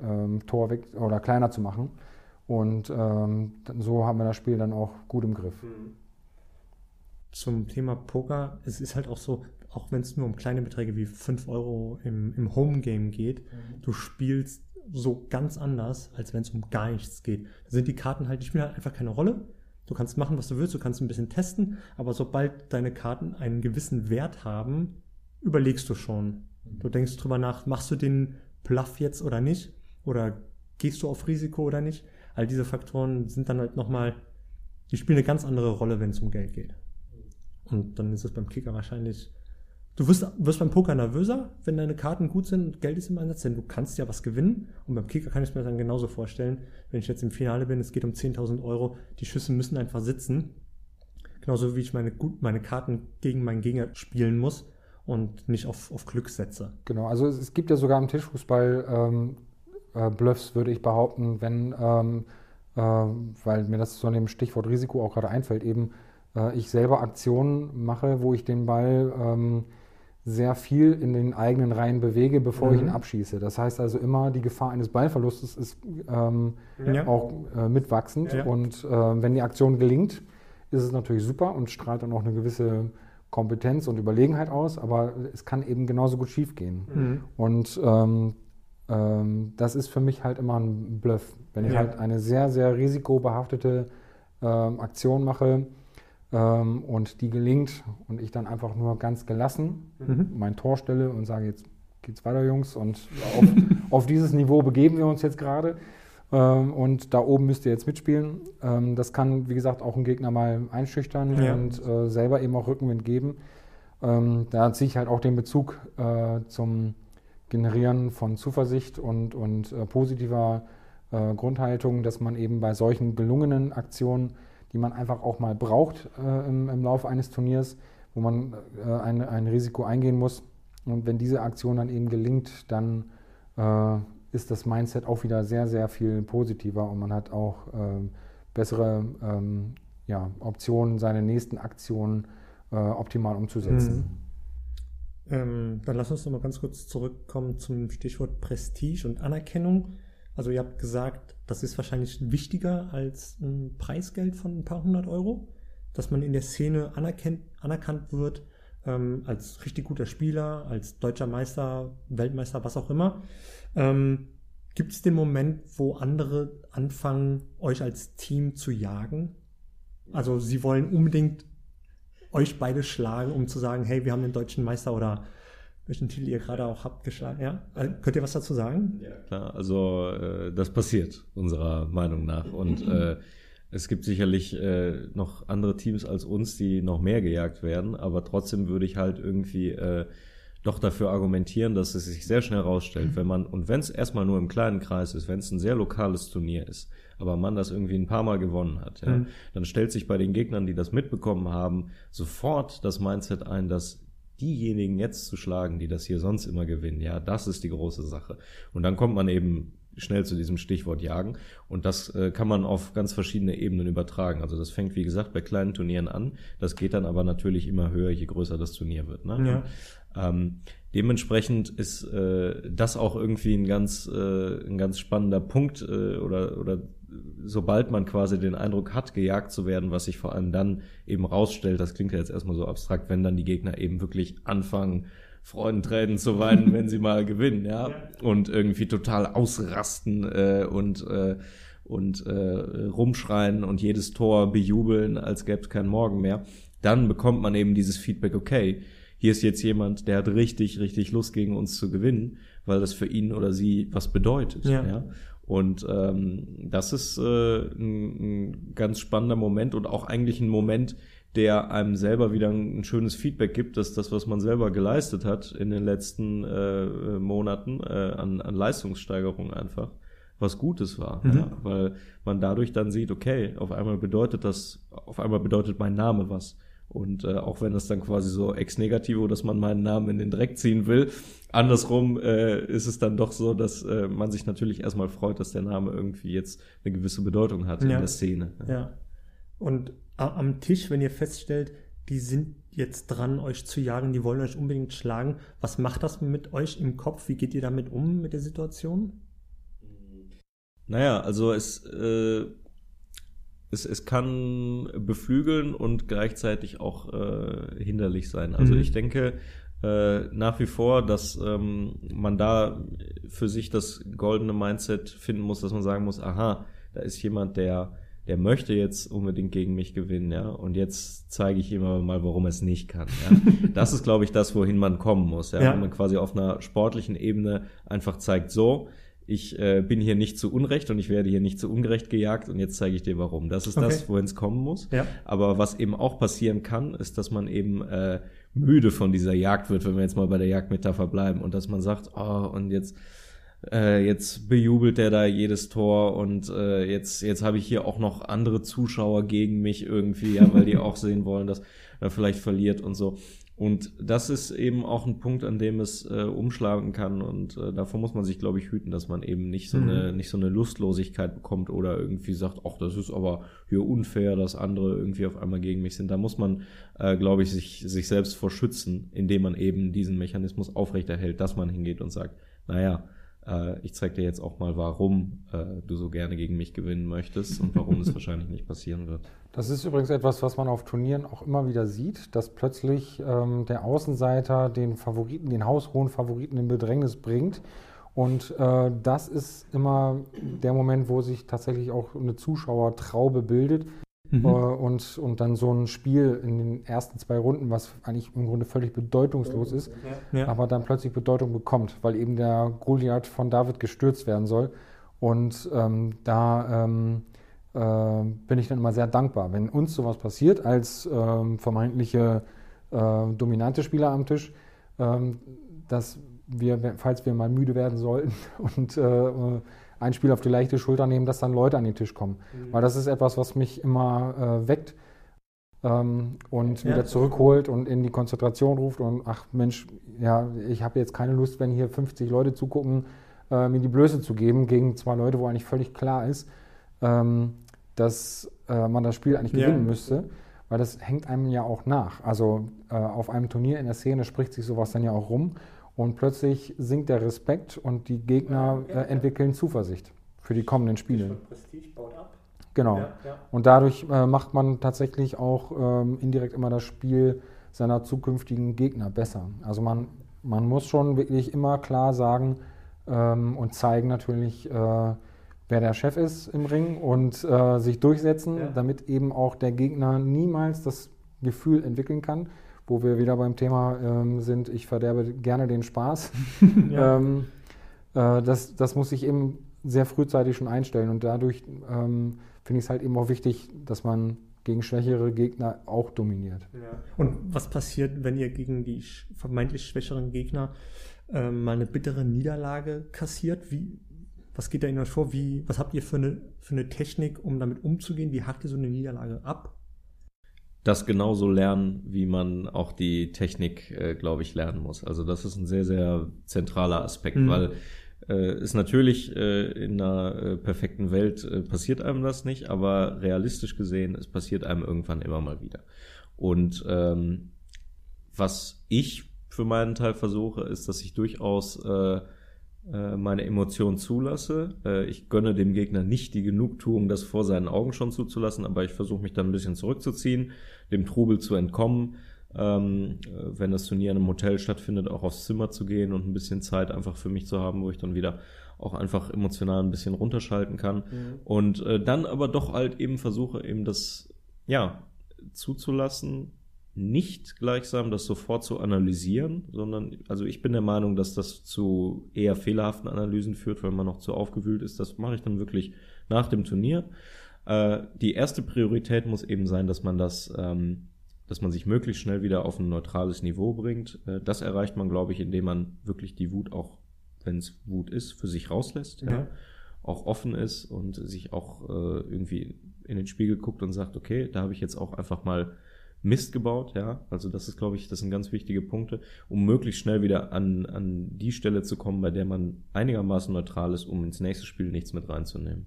ähm, Tor weg oder kleiner zu machen. Und ähm, so haben wir das Spiel dann auch gut im Griff. Mhm. Zum Thema Poker, es ist halt auch so, auch wenn es nur um kleine Beträge wie 5 Euro im, im Home-Game geht, mhm. du spielst so ganz anders, als wenn es um gar nichts geht. Da sind die Karten halt, die spielen halt einfach keine Rolle. Du kannst machen, was du willst, du kannst ein bisschen testen, aber sobald deine Karten einen gewissen Wert haben, überlegst du schon. Mhm. Du denkst drüber nach, machst du den Bluff jetzt oder nicht? Oder gehst du auf Risiko oder nicht? All diese Faktoren sind dann halt nochmal, die spielen eine ganz andere Rolle, wenn es um Geld geht. Und dann ist es beim Kicker wahrscheinlich, du wirst, wirst beim Poker nervöser, wenn deine Karten gut sind und Geld ist im Einsatz, denn du kannst ja was gewinnen. Und beim Kicker kann ich mir dann genauso vorstellen, wenn ich jetzt im Finale bin, es geht um 10.000 Euro, die Schüsse müssen einfach sitzen. Genauso wie ich meine, meine Karten gegen meinen Gegner spielen muss und nicht auf, auf Glück setze. Genau, also es, es gibt ja sogar im Tischfußball ähm, äh, Bluffs, würde ich behaupten, wenn, ähm, äh, weil mir das zu dem Stichwort Risiko auch gerade einfällt, eben äh, ich selber Aktionen mache, wo ich den Ball ähm, sehr viel in den eigenen Reihen bewege, bevor mhm. ich ihn abschieße. Das heißt also immer, die Gefahr eines Ballverlustes ist ähm, ja. auch äh, mitwachsend. Ja. Und äh, wenn die Aktion gelingt, ist es natürlich super und strahlt dann auch eine gewisse Kompetenz und Überlegenheit aus, aber es kann eben genauso gut schiefgehen. Mhm. Und ähm, ähm, das ist für mich halt immer ein Bluff. Wenn ich ja. halt eine sehr, sehr risikobehaftete ähm, Aktion mache ähm, und die gelingt und ich dann einfach nur ganz gelassen mhm. mein Tor stelle und sage, jetzt geht's weiter, Jungs, und auf, auf dieses Niveau begeben wir uns jetzt gerade. Ähm, und da oben müsst ihr jetzt mitspielen. Ähm, das kann, wie gesagt, auch einen Gegner mal einschüchtern ja. und äh, selber eben auch Rückenwind geben. Ähm, da ziehe ich halt auch den Bezug äh, zum Generieren von Zuversicht und, und äh, positiver äh, Grundhaltung, dass man eben bei solchen gelungenen Aktionen, die man einfach auch mal braucht äh, im, im Laufe eines Turniers, wo man äh, ein, ein Risiko eingehen muss. Und wenn diese Aktion dann eben gelingt, dann äh, ist das Mindset auch wieder sehr, sehr viel positiver und man hat auch ähm, bessere ähm, ja, Optionen, seine nächsten Aktionen äh, optimal umzusetzen. Mhm. Ähm, dann lass uns noch mal ganz kurz zurückkommen zum Stichwort Prestige und Anerkennung. Also ihr habt gesagt, das ist wahrscheinlich wichtiger als ein Preisgeld von ein paar hundert Euro, dass man in der Szene anerkannt wird ähm, als richtig guter Spieler, als deutscher Meister, Weltmeister, was auch immer. Ähm, Gibt es den Moment, wo andere anfangen, euch als Team zu jagen? Also sie wollen unbedingt euch beide schlagen, um zu sagen, hey, wir haben den deutschen Meister oder welchen Titel ihr gerade auch habt geschlagen. Ja? Äh, könnt ihr was dazu sagen? Ja, klar. Also äh, das passiert unserer Meinung nach. Und äh, es gibt sicherlich äh, noch andere Teams als uns, die noch mehr gejagt werden. Aber trotzdem würde ich halt irgendwie äh, doch dafür argumentieren, dass es sich sehr schnell rausstellt, wenn man, und wenn es erstmal nur im kleinen Kreis ist, wenn es ein sehr lokales Turnier ist, aber man das irgendwie ein paar Mal gewonnen hat, ja, mhm. dann stellt sich bei den Gegnern, die das mitbekommen haben, sofort das Mindset ein, dass diejenigen jetzt zu schlagen, die das hier sonst immer gewinnen, ja, das ist die große Sache. Und dann kommt man eben schnell zu diesem Stichwort Jagen. Und das äh, kann man auf ganz verschiedene Ebenen übertragen. Also das fängt, wie gesagt, bei kleinen Turnieren an. Das geht dann aber natürlich immer höher, je größer das Turnier wird. Ne? Ja. Ähm, dementsprechend ist äh, das auch irgendwie ein ganz, äh, ein ganz spannender Punkt äh, oder, oder sobald man quasi den Eindruck hat, gejagt zu werden, was sich vor allem dann eben rausstellt, das klingt ja jetzt erstmal so abstrakt, wenn dann die Gegner eben wirklich anfangen, Freudentränen zu weinen, wenn sie mal gewinnen, ja, und irgendwie total ausrasten äh, und äh, und äh, rumschreien und jedes Tor bejubeln, als gäbe es keinen Morgen mehr, dann bekommt man eben dieses Feedback, okay, hier ist jetzt jemand, der hat richtig, richtig Lust gegen uns zu gewinnen, weil das für ihn oder sie was bedeutet. Ja. ja? Und ähm, das ist äh, ein, ein ganz spannender Moment und auch eigentlich ein Moment, der einem selber wieder ein, ein, schönes Feedback gibt, dass das, was man selber geleistet hat in den letzten äh, Monaten äh, an, an Leistungssteigerung einfach, was Gutes war. Mhm. Ja? Weil man dadurch dann sieht, okay, auf einmal bedeutet das, auf einmal bedeutet mein Name was. Und äh, auch wenn das dann quasi so ex negativo, dass man meinen Namen in den Dreck ziehen will, andersrum äh, ist es dann doch so, dass äh, man sich natürlich erstmal freut, dass der Name irgendwie jetzt eine gewisse Bedeutung hat ja. in der Szene. Ja. ja. Und am Tisch, wenn ihr feststellt, die sind jetzt dran, euch zu jagen, die wollen euch unbedingt schlagen, was macht das mit euch im Kopf? Wie geht ihr damit um mit der Situation? Naja, also es äh, es, es kann beflügeln und gleichzeitig auch äh, hinderlich sein. Also mhm. ich denke äh, nach wie vor, dass ähm, man da für sich das goldene Mindset finden muss, dass man sagen muss, aha, da ist jemand, der der möchte jetzt unbedingt gegen mich gewinnen, ja, und jetzt zeige ich ihm aber mal, warum er es nicht kann. Ja. Das ist, glaube ich, das, wohin man kommen muss, ja, ja. wenn man quasi auf einer sportlichen Ebene einfach zeigt, so, ich äh, bin hier nicht zu Unrecht und ich werde hier nicht zu Ungerecht gejagt und jetzt zeige ich dir warum. Das ist okay. das, wohin es kommen muss. Ja. Aber was eben auch passieren kann, ist, dass man eben äh, müde von dieser Jagd wird, wenn wir jetzt mal bei der Jagdmetapher bleiben und dass man sagt, oh, und jetzt äh, jetzt bejubelt der da jedes Tor und äh, jetzt jetzt habe ich hier auch noch andere Zuschauer gegen mich irgendwie, ja, weil die auch sehen wollen, dass er vielleicht verliert und so. Und das ist eben auch ein Punkt, an dem es äh, umschlagen kann. Und äh, davor muss man sich, glaube ich, hüten, dass man eben nicht so, mhm. eine, nicht so eine Lustlosigkeit bekommt oder irgendwie sagt, ach, das ist aber hier unfair, dass andere irgendwie auf einmal gegen mich sind. Da muss man, äh, glaube ich, sich, sich selbst vor schützen, indem man eben diesen Mechanismus aufrechterhält, dass man hingeht und sagt, naja, äh, ich zeige dir jetzt auch mal, warum äh, du so gerne gegen mich gewinnen möchtest und warum es wahrscheinlich nicht passieren wird. Das ist übrigens etwas, was man auf Turnieren auch immer wieder sieht, dass plötzlich ähm, der Außenseiter den Favoriten, den haushohen Favoriten in Bedrängnis bringt. Und äh, das ist immer der Moment, wo sich tatsächlich auch eine Zuschauertraube bildet, Mhm. Äh, und, und dann so ein Spiel in den ersten zwei Runden, was eigentlich im Grunde völlig bedeutungslos ist, ja. aber dann plötzlich Bedeutung bekommt, weil eben der Goliath von David gestürzt werden soll. Und ähm, da ähm, äh, bin ich dann immer sehr dankbar, wenn uns sowas passiert als ähm, vermeintliche äh, dominante Spieler am Tisch, ähm, dass wir, falls wir mal müde werden sollten und äh, ein Spiel auf die leichte Schulter nehmen, dass dann Leute an den Tisch kommen. Mhm. Weil das ist etwas, was mich immer äh, weckt ähm, und ja. wieder zurückholt und in die Konzentration ruft und ach Mensch, ja, ich habe jetzt keine Lust, wenn hier 50 Leute zugucken, äh, mir die Blöße zu geben gegen zwei Leute, wo eigentlich völlig klar ist, ähm, dass äh, man das Spiel eigentlich gewinnen ja. müsste. weil das hängt einem ja auch nach. Also äh, auf einem Turnier in der Szene spricht sich sowas dann ja auch rum und plötzlich sinkt der Respekt und die Gegner äh, entwickeln Zuversicht für die kommenden Spiele. Prestige baut ab. Genau. Ja, ja. Und dadurch äh, macht man tatsächlich auch ähm, indirekt immer das Spiel seiner zukünftigen Gegner besser. Also man, man muss schon wirklich immer klar sagen ähm, und zeigen natürlich, äh, wer der Chef ist im Ring und äh, sich durchsetzen, Ja. damit eben auch der Gegner niemals das Gefühl entwickeln kann, wo wir wieder beim Thema ähm, sind, ich verderbe gerne den Spaß. Ja. ähm, äh, das, das muss sich eben sehr frühzeitig schon einstellen und dadurch ähm, finde ich es halt eben auch wichtig, dass man gegen schwächere Gegner auch dominiert. Ja. Und was passiert, wenn ihr gegen die vermeintlich schwächeren Gegner ähm, mal eine bittere Niederlage kassiert? Wie, was geht da in euch vor? Wie, was habt ihr für eine, für eine Technik, um damit umzugehen? Wie hakt ihr so eine Niederlage ab? Das genauso lernen, wie man auch die Technik, äh, glaube ich, lernen muss. Also das ist ein sehr, sehr zentraler Aspekt, Mhm. weil äh, es natürlich äh, in einer äh, perfekten Welt äh, passiert einem das nicht, aber realistisch gesehen, es passiert einem irgendwann immer mal wieder. Und ähm, was ich für meinen Teil versuche, ist, dass ich durchaus äh, meine Emotionen zulasse. Äh, ich gönne dem Gegner nicht die Genugtuung, das vor seinen Augen schon zuzulassen, aber ich versuche mich dann ein bisschen zurückzuziehen, dem Trubel zu entkommen. Ähm, äh, wenn das Turnier in einem Hotel stattfindet, auch aufs Zimmer zu gehen und ein bisschen Zeit einfach für mich zu haben, wo ich dann wieder auch einfach emotional ein bisschen runterschalten kann. Und äh, dann aber doch halt eben versuche, eben das, ja, zuzulassen, nicht gleichsam das sofort zu analysieren, sondern, also ich bin der Meinung, dass das zu eher fehlerhaften Analysen führt, weil man noch zu aufgewühlt ist. Das mache ich dann wirklich nach dem Turnier. Äh, die erste Priorität muss eben sein, dass man das, ähm, dass man sich möglichst schnell wieder auf ein neutrales Niveau bringt. Äh, das erreicht man, glaube ich, indem man wirklich die Wut auch, wenn es Wut ist, für sich rauslässt. Ja. Ja. Auch offen ist und sich auch äh, irgendwie in den Spiegel guckt und sagt, okay, da habe ich jetzt auch einfach mal Mist gebaut, ja. Also das ist, glaube ich, das sind ganz wichtige Punkte, um möglichst schnell wieder an, an die Stelle zu kommen, bei der man einigermaßen neutral ist, um ins nächste Spiel nichts mit reinzunehmen.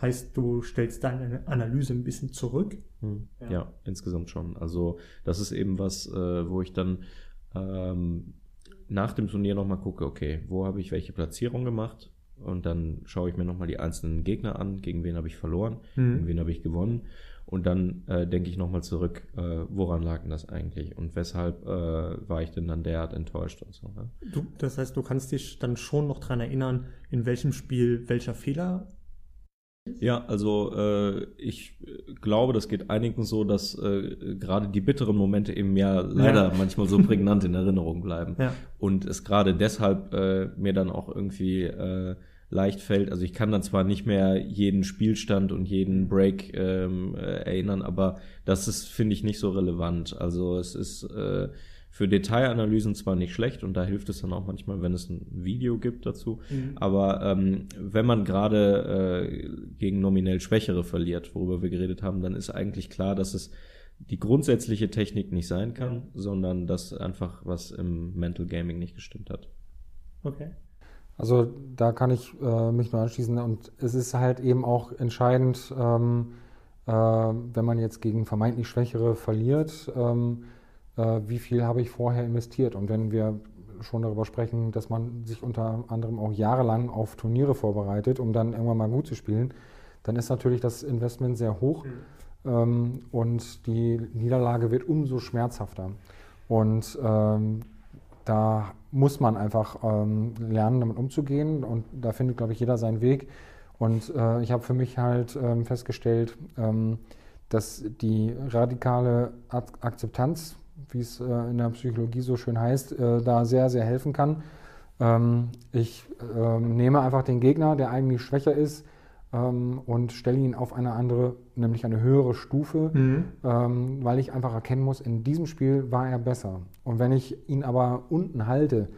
Heißt, du stellst deine Analyse ein bisschen zurück? Ja. Ja. insgesamt schon. Also das ist eben was, äh, wo ich dann ähm, nach dem Turnier nochmal gucke, okay, wo habe ich welche Platzierung gemacht? Und dann schaue ich mir nochmal die einzelnen Gegner an, gegen wen habe ich verloren, Mhm. gegen wen habe ich gewonnen. Und dann äh, denke ich nochmal zurück, äh, woran lag denn das eigentlich? Und weshalb äh, war ich denn dann derart enttäuscht und so. Ne? Du, das heißt, du kannst dich dann schon noch dran erinnern, in welchem Spiel welcher Fehler. Ja, also äh, ich glaube, das geht einigen so, dass äh, gerade die bitteren Momente eben ja leider Ja. manchmal so prägnant in Erinnerung bleiben. Ja. Und es gerade deshalb äh, mir dann auch irgendwie äh, leicht fällt. Also ich kann dann zwar nicht mehr jeden Spielstand und jeden Break ähm, äh, erinnern, aber das ist, finde ich, nicht so relevant. Also es ist äh, für Detailanalysen zwar nicht schlecht und da hilft es dann auch manchmal, wenn es ein Video gibt dazu. Aber ähm, wenn man gerade äh, gegen nominell Schwächere verliert, worüber wir geredet haben, dann ist eigentlich klar, dass es die grundsätzliche Technik nicht sein kann, Ja. sondern dass einfach was im Mental Gaming nicht gestimmt hat. Okay. Also da kann ich äh, mich nur anschließen. Und es ist halt eben auch entscheidend, ähm, äh, wenn man jetzt gegen vermeintlich Schwächere verliert, ähm, äh, wie viel habe ich vorher investiert? Und wenn wir schon darüber sprechen, dass man sich unter anderem auch jahrelang auf Turniere vorbereitet, um dann irgendwann mal gut zu spielen, dann ist natürlich das Investment sehr hoch ähm, und die Niederlage wird umso schmerzhafter. Und ähm, da muss man einfach ähm, lernen, damit umzugehen. Und da findet, glaube ich, jeder seinen Weg. Und äh, ich habe für mich halt ähm, festgestellt, ähm, dass die radikale Ak Akzeptanz, wie es äh, in der Psychologie so schön heißt, äh, da sehr, sehr helfen kann. Ähm, ich ähm, nehme einfach den Gegner, der eigentlich schwächer ist, ähm, und stelle ihn auf eine andere, nämlich eine höhere Stufe, ähm, weil ich einfach erkennen muss, in diesem Spiel war er besser. Und wenn ich ihn aber unten halte,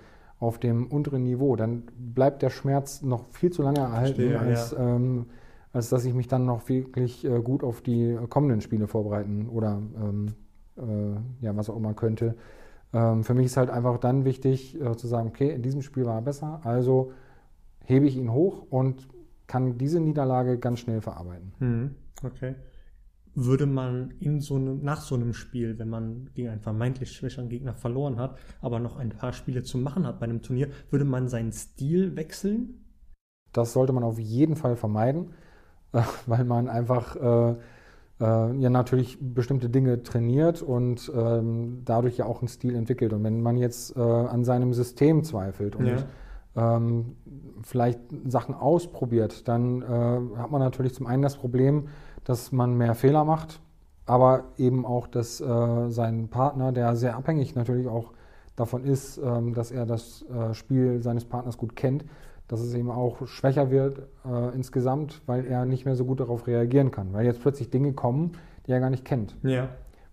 auf dem unteren Niveau, dann bleibt der Schmerz noch viel zu lange erhalten, Verstehe, als, ähm, als dass ich mich dann noch wirklich äh, gut auf die kommenden Spiele vorbereiten oder ähm, äh, ja, was auch immer könnte. Ähm, für mich ist halt einfach dann wichtig äh, zu sagen, okay, in diesem Spiel war er besser, also hebe ich ihn hoch und kann diese Niederlage ganz schnell verarbeiten. Mhm. Okay. würde man in so einem, nach so einem Spiel, wenn man gegen einen vermeintlich schwächeren Gegner verloren hat, aber noch ein paar Spiele zu machen hat bei einem Turnier, würde man seinen Stil wechseln? Das sollte man auf jeden Fall vermeiden, weil man einfach äh, äh, ja natürlich bestimmte Dinge trainiert und ähm, dadurch ja auch einen Stil entwickelt. Und wenn man jetzt äh, an seinem System zweifelt und ja. Ähm, vielleicht Sachen ausprobiert, dann äh, hat man natürlich zum einen das Problem, dass man mehr Fehler macht, aber eben auch, dass äh, sein Partner, der sehr abhängig natürlich auch davon ist, ähm, dass er das äh, Spiel seines Partners gut kennt, dass es eben auch schwächer wird äh, insgesamt, weil er nicht mehr so gut darauf reagieren kann, weil jetzt plötzlich Dinge kommen, die er gar nicht kennt. Ja.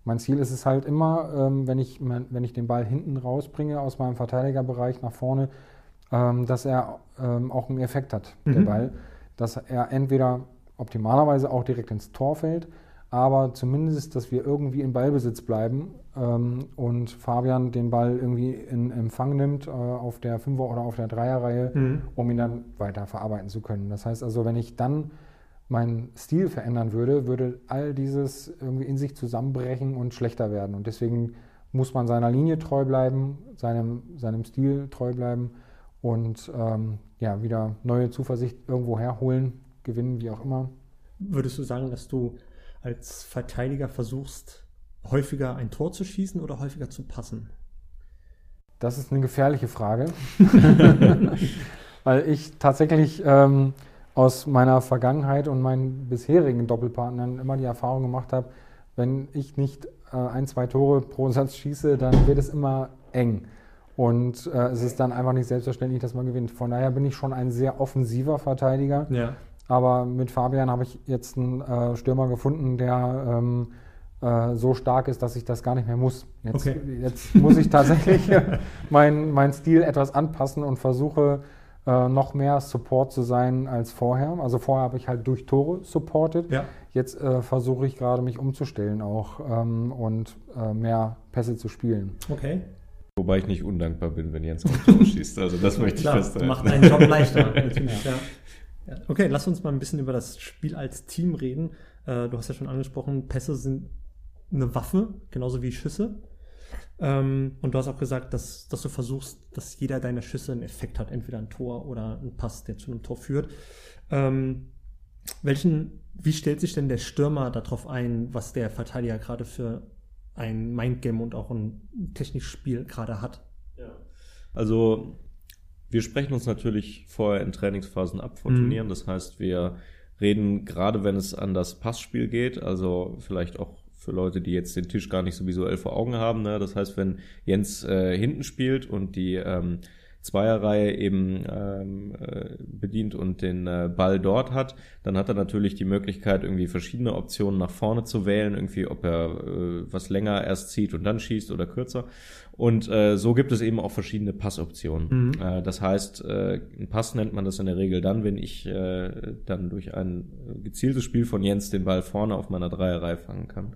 Mein Ziel ist es halt immer, ähm, wenn, ich, wenn ich den Ball hinten rausbringe aus meinem Verteidigerbereich nach vorne, ähm, dass er ähm, auch einen Effekt hat, mhm. der Ball, dass er entweder optimalerweise auch direkt ins Tor fällt, aber zumindest, dass wir irgendwie in Ballbesitz bleiben ähm, und Fabian den Ball irgendwie in Empfang nimmt äh, auf der Fünfer- oder auf der Dreierreihe, mhm. um ihn dann weiter verarbeiten zu können. Das heißt also, wenn ich dann meinen Stil verändern würde, würde all dieses irgendwie in sich zusammenbrechen und schlechter werden. Und deswegen muss man seiner Linie treu bleiben, seinem, seinem Stil treu bleiben und ähm, ja, wieder neue Zuversicht irgendwo herholen, gewinnen, wie auch immer. Würdest du sagen, dass du als Verteidiger versuchst, häufiger ein Tor zu schießen oder häufiger zu passen? Das ist eine gefährliche Frage, weil ich tatsächlich ähm, aus meiner Vergangenheit und meinen bisherigen Doppelpartnern immer die Erfahrung gemacht habe, wenn ich nicht äh, ein, zwei Tore pro Satz schieße, dann wird es immer eng. Und äh, es ist dann einfach nicht selbstverständlich, dass man gewinnt. Von daher bin ich schon ein sehr offensiver Verteidiger. Ja. Aber mit Fabian habe ich jetzt einen äh, Stürmer gefunden, der ähm, äh, so stark ist, dass ich das gar nicht mehr muss. Jetzt, okay. jetzt muss ich tatsächlich meinen mein Stil etwas anpassen und versuche äh, noch mehr Support zu sein als vorher. Also vorher habe ich halt durch Tore supported. Ja. Jetzt äh, versuche ich gerade mich umzustellen auch ähm, und äh, mehr Pässe zu spielen. Okay. Wobei ich nicht undankbar bin, wenn Jens auf Tor schießt. Also das möchte ich festhalten. Macht einen Job leichter. Natürlich, ja. Okay, lass uns mal ein bisschen über das Spiel als Team reden. Äh, du hast ja schon angesprochen, Pässe sind eine Waffe, genauso wie Schüsse. Ähm, und du hast auch gesagt, dass, dass du versuchst, dass jeder deiner Schüsse einen Effekt hat, entweder ein Tor oder ein Pass, der zu einem Tor führt. Ähm, welchen, wie stellt sich denn der Stürmer darauf ein, was der Verteidiger gerade für ein Mindgame und auch ein Technikspiel gerade hat? Ja. Also wir sprechen uns natürlich vorher in Trainingsphasen ab vor mhm. Turnieren. Das heißt, wir reden gerade, wenn es an das Passspiel geht, also vielleicht auch für Leute, die jetzt den Tisch gar nicht so visuell vor Augen haben. Ne? Das heißt, wenn Jens äh, hinten spielt und die ähm, Zweierreihe eben ähm, äh, bedient und den äh, Ball dort hat, dann hat er natürlich die Möglichkeit, irgendwie verschiedene Optionen nach vorne zu wählen, irgendwie ob er äh, was länger erst zieht und dann schießt oder kürzer. Und äh, so gibt es eben auch verschiedene Passoptionen. Mhm. Äh, das heißt, äh, ein Pass nennt man das in der Regel dann, wenn ich äh, dann durch ein gezieltes Spiel von Jens den Ball vorne auf meiner Dreierreihe fangen kann.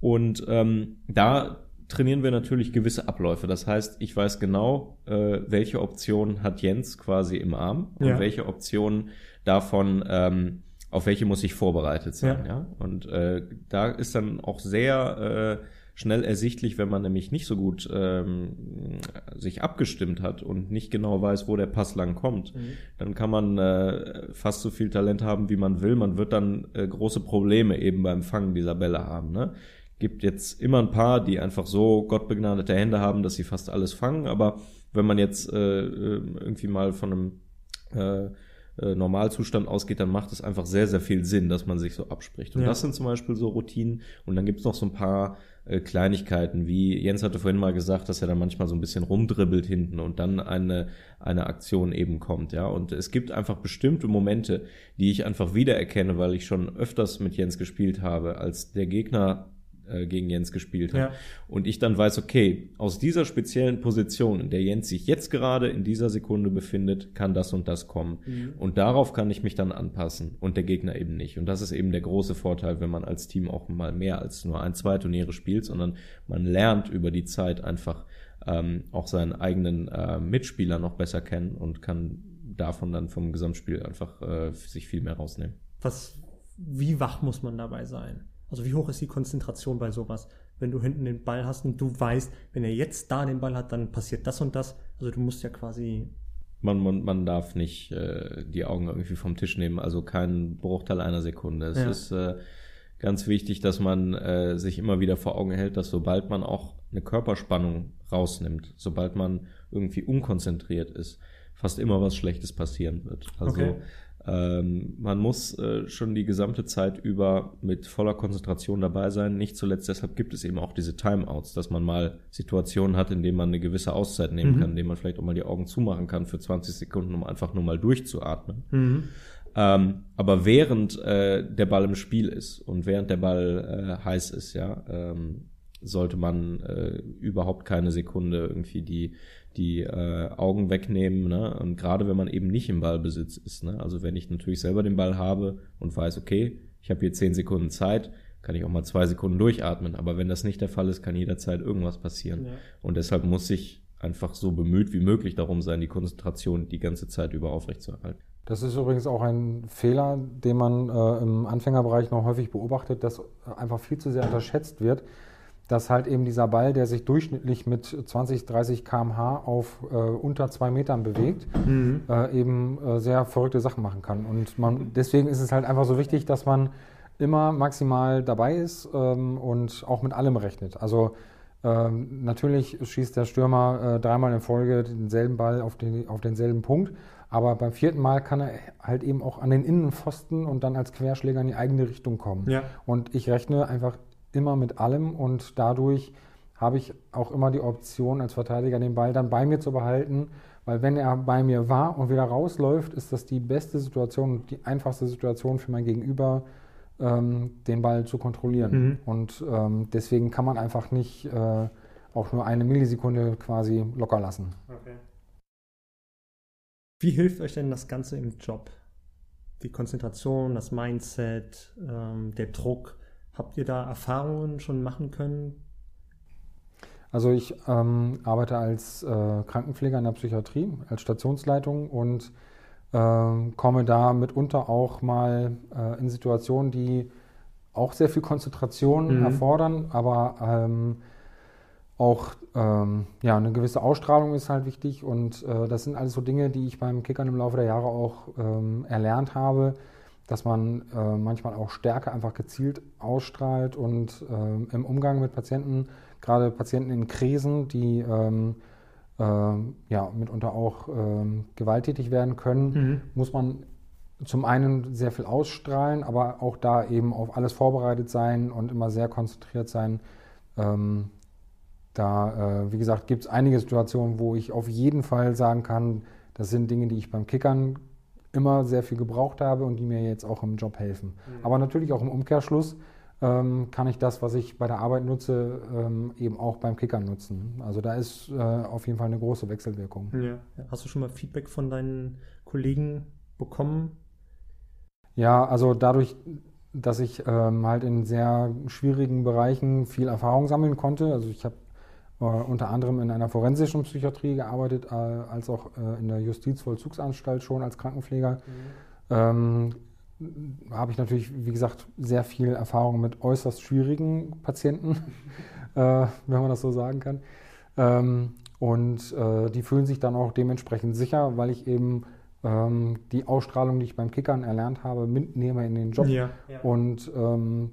Und ähm, da trainieren wir natürlich gewisse Abläufe. Das heißt, ich weiß genau, äh, welche Option hat Jens quasi im Arm und ja. welche Option davon, ähm, auf welche muss ich vorbereitet sein. Ja. ja? Und äh, da ist dann auch sehr äh, schnell ersichtlich, wenn man nämlich nicht so gut ähm, sich abgestimmt hat und nicht genau weiß, wo der Pass lang kommt. Mhm. Dann kann man äh, fast so viel Talent haben, wie man will. Man wird dann äh, große Probleme eben beim Fangen dieser Bälle haben. Ne? Gibt jetzt immer ein paar, die einfach so gottbegnadete Hände haben, dass sie fast alles fangen. Aber wenn man jetzt äh, äh irgendwie mal von einem äh, äh, Normalzustand ausgeht, dann macht es einfach sehr, sehr viel Sinn, dass man sich so abspricht. Und ja. das sind zum Beispiel so Routinen. Und dann gibt es noch so ein paar äh, Kleinigkeiten, wie Jens hatte vorhin mal gesagt, dass er dann manchmal so ein bisschen rumdribbelt hinten und dann eine, eine Aktion eben kommt, ja. Und es gibt einfach bestimmte Momente, die ich einfach wiedererkenne, weil ich schon öfters mit Jens gespielt habe, als der Gegner äh, gegen Jens gespielt hat. Ja. Und ich dann weiß, okay, aus dieser speziellen Position, in der Jens sich jetzt gerade in dieser Sekunde befindet, kann das und das kommen. Mhm. Und darauf kann ich mich dann anpassen und der Gegner eben nicht. Und das ist eben der große Vorteil, wenn man als Team auch mal mehr als nur ein, zwei Turniere spielt, sondern man lernt über die Zeit einfach ähm, auch seinen eigenen äh, Mitspieler noch besser kennen und kann davon dann vom Gesamtspiel einfach äh, sich viel mehr rausnehmen. Was, wie wach muss man dabei sein? Also wie hoch ist die Konzentration bei sowas? Wenn du hinten den Ball hast und du weißt, wenn er jetzt da den Ball hat, dann passiert das und das. Also du musst ja quasi man, man, man darf nicht äh, die Augen irgendwie vom Tisch nehmen, also kein Bruchteil einer Sekunde. Es ja. ist äh, ganz wichtig, dass man äh, sich immer wieder vor Augen hält, dass sobald man auch eine Körperspannung rausnimmt, sobald man irgendwie unkonzentriert ist, fast immer was Schlechtes passieren wird. Also okay. Ähm, man muss äh, schon die gesamte Zeit über mit voller Konzentration dabei sein. Nicht zuletzt deshalb gibt es eben auch diese Timeouts, dass man mal Situationen hat, in denen man eine gewisse Auszeit nehmen mhm. kann, in denen man vielleicht auch mal die Augen zumachen kann für 20 Sekunden, um einfach nur mal durchzuatmen. Mhm. Ähm, aber während äh, der Ball im Spiel ist und während der Ball äh, heiß ist, ja, ähm, sollte man äh, überhaupt keine Sekunde irgendwie die die äh, Augen wegnehmen. Ne? Und gerade wenn man eben nicht im Ballbesitz ist. Ne? Also wenn ich natürlich selber den Ball habe und weiß, okay, ich habe hier zehn Sekunden Zeit, kann ich auch mal zwei Sekunden durchatmen. Aber wenn das nicht der Fall ist, kann jederzeit irgendwas passieren. Ja. Und deshalb muss ich einfach so bemüht wie möglich darum sein, die Konzentration die ganze Zeit über aufrechtzuerhalten. Das ist übrigens auch ein Fehler, den man äh, im Anfängerbereich noch häufig beobachtet, dass einfach viel zu sehr unterschätzt wird, dass halt eben dieser Ball, der sich durchschnittlich mit 20, 30 km/h auf äh, unter zwei Metern bewegt, mhm. äh, eben äh, sehr verrückte Sachen machen kann. Und man, deswegen ist es halt einfach so wichtig, dass man immer maximal dabei ist ähm, und auch mit allem rechnet. Also ähm, natürlich schießt der Stürmer äh, dreimal in Folge denselben Ball auf, den, auf denselben Punkt, aber beim vierten Mal kann er halt eben auch an den Innenpfosten und dann als Querschläger in die eigene Richtung kommen. Ja. Und ich rechne einfach immer mit allem und dadurch habe ich auch immer die Option als Verteidiger den Ball dann bei mir zu behalten, weil wenn er bei mir war und wieder rausläuft, ist das die beste Situation, die einfachste Situation für mein Gegenüber, ähm, den Ball zu kontrollieren. Mhm. Und ähm, deswegen kann man einfach nicht äh, auch nur eine Millisekunde quasi locker lassen. Okay. Wie hilft euch denn das Ganze im Job? Die Konzentration, das Mindset, ähm, der Druck. Habt ihr da Erfahrungen schon machen können? Also ich ähm, arbeite als äh, Krankenpfleger in der Psychiatrie, als Stationsleitung und äh, komme da mitunter auch mal äh, in Situationen, die auch sehr viel Konzentration mhm. erfordern, aber ähm, auch ähm, ja, eine gewisse Ausstrahlung ist halt wichtig und äh, das sind alles so Dinge, die ich beim Kickern im Laufe der Jahre auch ähm, erlernt habe dass man äh, manchmal auch Stärke einfach gezielt ausstrahlt und äh, im Umgang mit Patienten, gerade Patienten in Krisen, die ähm, äh, ja mitunter auch ähm, gewalttätig werden können, mhm. muss man zum einen sehr viel ausstrahlen, aber auch da eben auf alles vorbereitet sein und immer sehr konzentriert sein. Ähm, da, äh, wie gesagt, gibt es einige Situationen, wo ich auf jeden Fall sagen kann, das sind Dinge, die ich beim Kickern immer sehr viel gebraucht habe und die mir jetzt auch im Job helfen. Mhm. Aber natürlich auch im Umkehrschluss ähm, kann ich das, was ich bei der Arbeit nutze, ähm, eben auch beim Kickern nutzen. Also da ist äh, auf jeden Fall eine große Wechselwirkung. Ja. Hast du schon mal Feedback von deinen Kollegen bekommen? Ja, also dadurch, dass ich ähm, halt in sehr schwierigen Bereichen viel Erfahrung sammeln konnte. Also ich habe unter anderem in einer forensischen Psychiatrie gearbeitet, äh, als auch äh, in der Justizvollzugsanstalt schon als Krankenpfleger. Mhm. Ähm, habe ich natürlich, wie gesagt, sehr viel Erfahrung mit äußerst schwierigen Patienten, äh, wenn man das so sagen kann. Ähm, und äh, die fühlen sich dann auch dementsprechend sicher, weil ich eben ähm, die Ausstrahlung, die ich beim Kickern erlernt habe, mitnehme in den Job ja, ja. und ähm,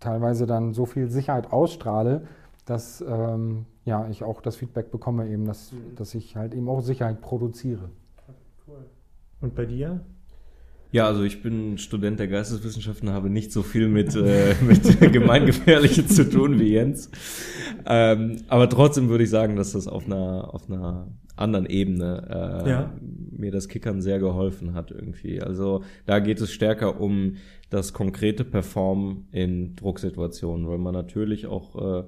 teilweise dann so viel Sicherheit ausstrahle, dass ähm, ja, ich auch das Feedback bekomme, eben, dass, mhm. dass ich halt eben auch Sicherheit produziere. Cool. Und bei dir? Ja, also ich bin Student der Geisteswissenschaften, habe nicht so viel mit, äh, mit Gemeingefährlichen zu tun wie Jens. Ähm, aber trotzdem würde ich sagen, dass das auf einer, auf einer anderen Ebene äh, ja. mir das Kickern sehr geholfen hat irgendwie. Also da geht es stärker um das konkrete Performen in Drucksituationen, weil man natürlich auch äh,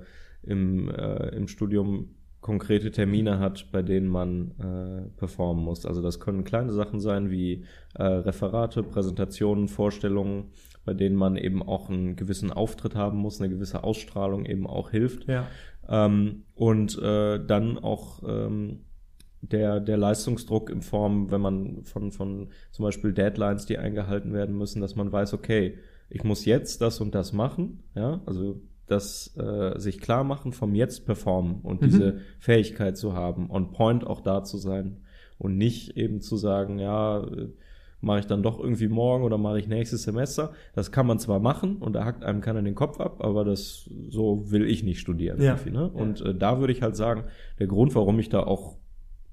im, äh, im Studium konkrete Termine hat, bei denen man äh, performen muss. Also das können kleine Sachen sein wie äh, Referate, Präsentationen, Vorstellungen, bei denen man eben auch einen gewissen Auftritt haben muss, eine gewisse Ausstrahlung eben auch hilft. Ja. Ähm, und äh, dann auch ähm, der, der Leistungsdruck in Form, wenn man von, von zum Beispiel Deadlines, die eingehalten werden müssen, dass man weiß, okay, ich muss jetzt das und das machen, ja, also das äh, sich klar machen vom jetzt performen und mhm. diese Fähigkeit zu haben, on point auch da zu sein und nicht eben zu sagen, ja, äh, mache ich dann doch irgendwie morgen oder mache ich nächstes Semester. Das kann man zwar machen und da hackt einem keiner den Kopf ab, aber das so will ich nicht studieren. Ja. Ne? Und äh, da würde ich halt sagen, der Grund, warum ich da auch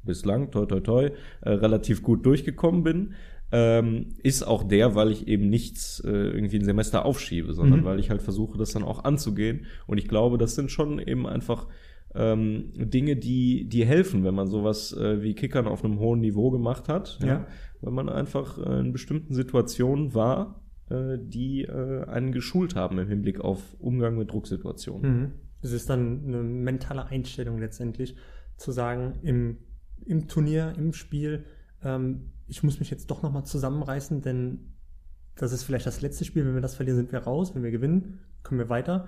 bislang, toi toi toi, äh, relativ gut durchgekommen bin, ähm, ist auch der, weil ich eben nichts äh, irgendwie ein Semester aufschiebe, sondern mhm. weil ich halt versuche, das dann auch anzugehen. Und ich glaube, das sind schon eben einfach ähm, Dinge, die, die helfen, wenn man sowas äh, wie Kickern auf einem hohen Niveau gemacht hat. Ja. ja. Wenn man einfach äh, in bestimmten Situationen war, äh, die äh, einen geschult haben im Hinblick auf Umgang mit Drucksituationen. Mhm. Es ist dann eine mentale Einstellung letztendlich, zu sagen, im, im Turnier, im Spiel, ähm, ich muss mich jetzt doch nochmal zusammenreißen, denn das ist vielleicht das letzte Spiel. Wenn wir das verlieren, sind wir raus. Wenn wir gewinnen, kommen wir weiter.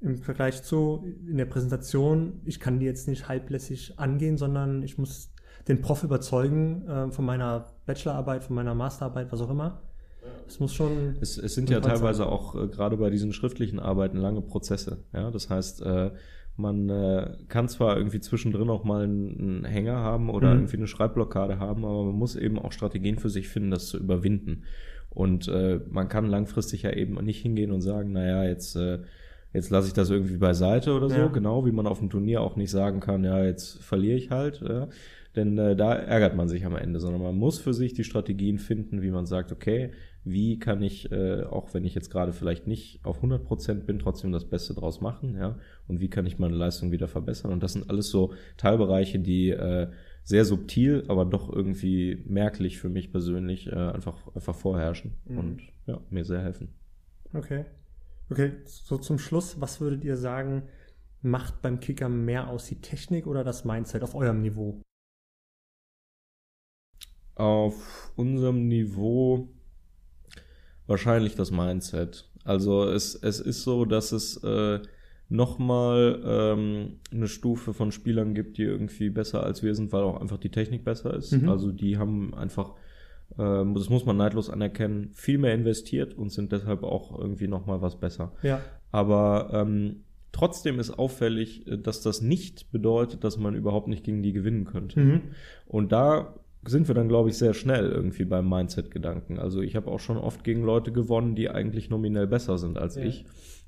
Im Vergleich zu in der Präsentation, ich kann die jetzt nicht halblässig angehen, sondern ich muss den Prof überzeugen äh, von meiner Bachelorarbeit, von meiner Masterarbeit, was auch immer. Es muss schon. Es, es sind ja teilweise sein. auch äh, gerade bei diesen schriftlichen Arbeiten lange Prozesse. Ja, das heißt, äh, man äh, kann zwar irgendwie zwischendrin auch mal einen, Hänger haben oder mhm. irgendwie eine Schreibblockade haben, aber man muss eben auch Strategien für sich finden, das zu überwinden. Und äh, man kann langfristig ja eben nicht hingehen und sagen, naja, jetzt, äh, jetzt lasse ich das irgendwie beiseite oder so, ja. genau wie man auf dem Turnier auch nicht sagen kann, ja, jetzt verliere ich halt. Ja. Denn äh, da ärgert man sich am Ende, sondern man muss für sich die Strategien finden, wie man sagt, okay, wie kann ich, äh, auch wenn ich jetzt gerade vielleicht nicht auf 100 Prozent bin, trotzdem das Beste draus machen, ja, und wie kann ich meine Leistung wieder verbessern. Und das sind alles so Teilbereiche, die äh, sehr subtil, aber doch irgendwie merklich für mich persönlich äh, einfach, einfach vorherrschen mhm. und ja, mir sehr helfen. Okay. Okay, so zum Schluss, was würdet ihr sagen, macht beim Kicker mehr aus die Technik oder das Mindset auf eurem Niveau? Auf unserem Niveau wahrscheinlich das Mindset. Also es, es ist so, dass es äh, nochmal ähm, eine Stufe von Spielern gibt, die irgendwie besser als wir sind, weil auch einfach die Technik besser ist. Mhm. Also die haben einfach, äh, das muss man neidlos anerkennen, viel mehr investiert und sind deshalb auch irgendwie nochmal was besser. Ja. Aber ähm, trotzdem ist auffällig, dass das nicht bedeutet, dass man überhaupt nicht gegen die gewinnen könnte. Mhm. Und da sind wir dann, glaube ich, sehr schnell irgendwie beim Mindset-Gedanken. Also ich habe auch schon oft gegen Leute gewonnen, die eigentlich nominell besser sind als ja. ich.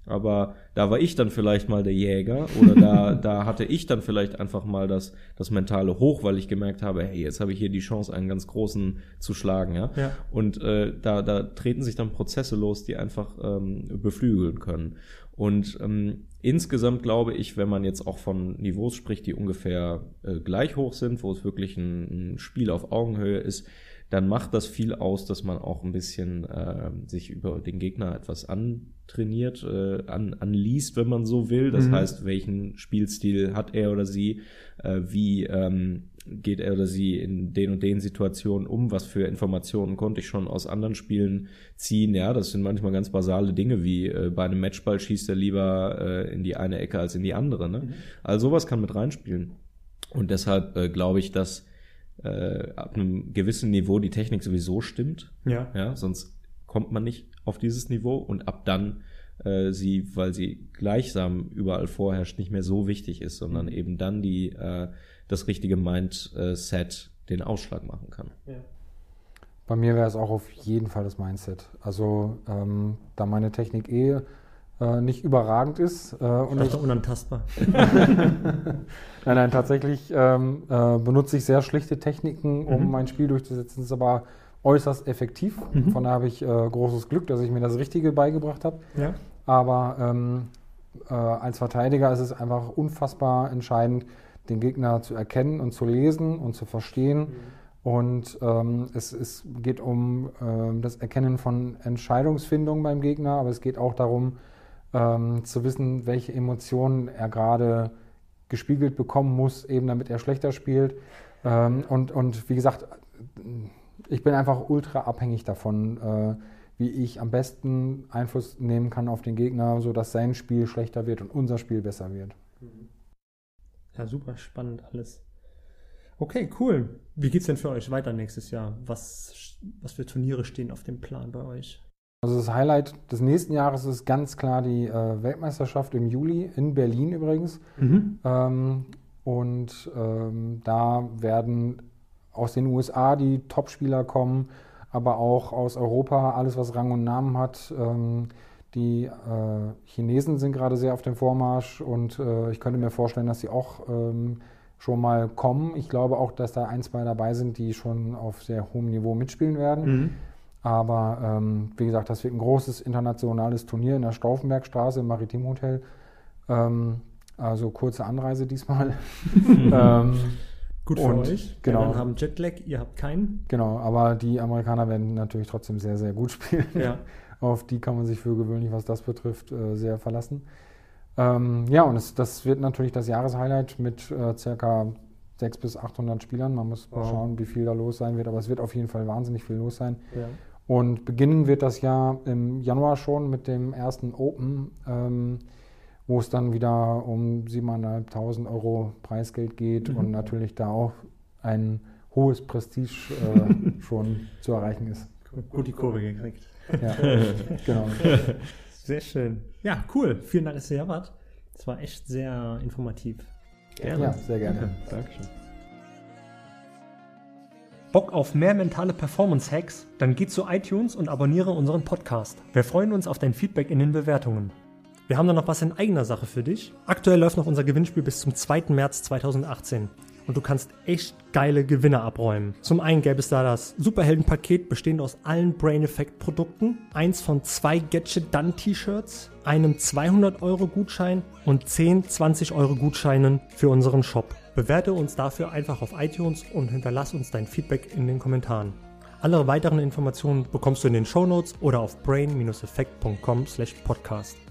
Aber da war ich dann vielleicht mal der Jäger oder da, da hatte ich dann vielleicht einfach mal das, das mentale Hoch, weil ich gemerkt habe, hey, jetzt habe ich hier die Chance, einen ganz großen zu schlagen, ja. ja. Und äh, da, da treten sich dann Prozesse los, die einfach ähm, beflügeln können. Und ähm, insgesamt glaube ich, wenn man jetzt auch von Niveaus spricht, die ungefähr äh, gleich hoch sind, wo es wirklich ein, ein Spiel auf Augenhöhe ist, dann macht das viel aus, dass man auch ein bisschen äh, sich über den Gegner etwas antrainiert, äh, an, anliest, wenn man so will. Das mhm. heißt, welchen Spielstil hat er oder sie, äh, wie ähm, geht er oder sie in den und den Situationen um, was für Informationen konnte ich schon aus anderen Spielen ziehen. Ja, das sind manchmal ganz basale Dinge, wie äh, bei einem Matchball schießt er lieber äh, in die eine Ecke als in die andere. Ne? Mhm. Also sowas kann mit reinspielen. Und deshalb äh, glaube ich, dass äh, ab einem gewissen Niveau die Technik sowieso stimmt. Ja. ja. Sonst kommt man nicht auf dieses Niveau und ab dann äh, sie, weil sie gleichsam überall vorherrscht, nicht mehr so wichtig ist, sondern mhm. eben dann die äh, das richtige Mindset den Ausschlag machen kann. Ja. Bei mir wäre es auch auf jeden Fall das Mindset. Also ähm, da meine Technik eh äh, nicht überragend ist. Äh, und ich unantastbar. nein, nein, tatsächlich ähm, äh, benutze ich sehr schlichte Techniken, um mhm. mein Spiel durchzusetzen. Das ist aber äußerst effektiv. Mhm. Von daher habe ich äh, großes Glück, dass ich mir das Richtige beigebracht habe. Ja. Aber ähm, äh, als Verteidiger ist es einfach unfassbar entscheidend, den Gegner zu erkennen und zu lesen und zu verstehen. Mhm. Und ähm, es, es, geht um ähm, das Erkennen von Entscheidungsfindung beim Gegner, aber es geht auch darum, ähm, zu wissen, welche Emotionen er gerade gespiegelt bekommen muss, eben damit er schlechter spielt. Ähm, und, und wie gesagt, ich bin einfach ultra abhängig davon, äh, wie ich am besten Einfluss nehmen kann auf den Gegner, sodass sein Spiel schlechter wird und unser Spiel besser wird. Ja, super spannend alles. Okay, cool. Wie geht's denn für euch weiter nächstes Jahr? Was, was für Turniere stehen auf dem Plan bei euch? Also das Highlight des nächsten Jahres ist ganz klar die äh, Weltmeisterschaft im Juli in Berlin übrigens. Mhm. Ähm, und ähm, da werden aus den USA die Topspieler kommen, aber auch aus Europa, alles was Rang und Namen hat. Ähm, die äh, Chinesen sind gerade sehr auf dem Vormarsch und äh, ich könnte mir vorstellen, dass sie auch ähm, schon mal kommen. Ich glaube auch, dass da ein, zwei dabei sind, die schon auf sehr hohem Niveau mitspielen werden. Mhm. Aber ähm, wie gesagt, das wird ein großes internationales Turnier in der Stauffenbergstraße im Maritimhotel. Ähm, also kurze Anreise diesmal. ähm, Gut für euch. genau. Die anderen haben Jetlag, ihr habt keinen. genau, aber die Amerikaner werden natürlich trotzdem sehr, sehr gut spielen. Ja. Auf die kann man sich für gewöhnlich, was das betrifft, äh, sehr verlassen. Ähm, ja, und es, das wird natürlich das Jahreshighlight mit äh, circa 600 bis 800 Spielern. Man muss mal Wow. schauen, wie viel da los sein wird, aber es wird auf jeden Fall wahnsinnig viel los sein. Ja. Und beginnen wird das Jahr im Januar schon mit dem ersten Open, ähm, wo es dann wieder um 7.500 Euro Preisgeld geht Mhm. und natürlich da auch ein hohes Prestige äh, schon zu erreichen ist. Gut die Kurve gekriegt. Ja, genau. Sehr schön. Ja, cool. Vielen Dank, dass ihr hier wart. Das war echt sehr informativ. Ja, sehr gerne. Dankeschön. Bock auf mehr mentale Performance-Hacks? Dann geh zu iTunes und abonniere unseren Podcast. Wir freuen uns auf dein Feedback in den Bewertungen. Wir haben da noch was in eigener Sache für dich. Aktuell läuft noch unser Gewinnspiel bis zum 2. März 2018. Und du kannst echt geile Gewinner abräumen. Zum einen gäbe es da das Superhelden-Paket bestehend aus allen Brain Effect Produkten, eins von zwei Gadget Done T-Shirts, einem 200-Euro-Gutschein und 10 20-Euro-Gutscheinen für unseren Shop. Bewerte uns dafür einfach auf iTunes und hinterlass uns dein Feedback in den Kommentaren. Alle weiteren Informationen bekommst du in den Shownotes oder auf brain-effekt.com/podcast.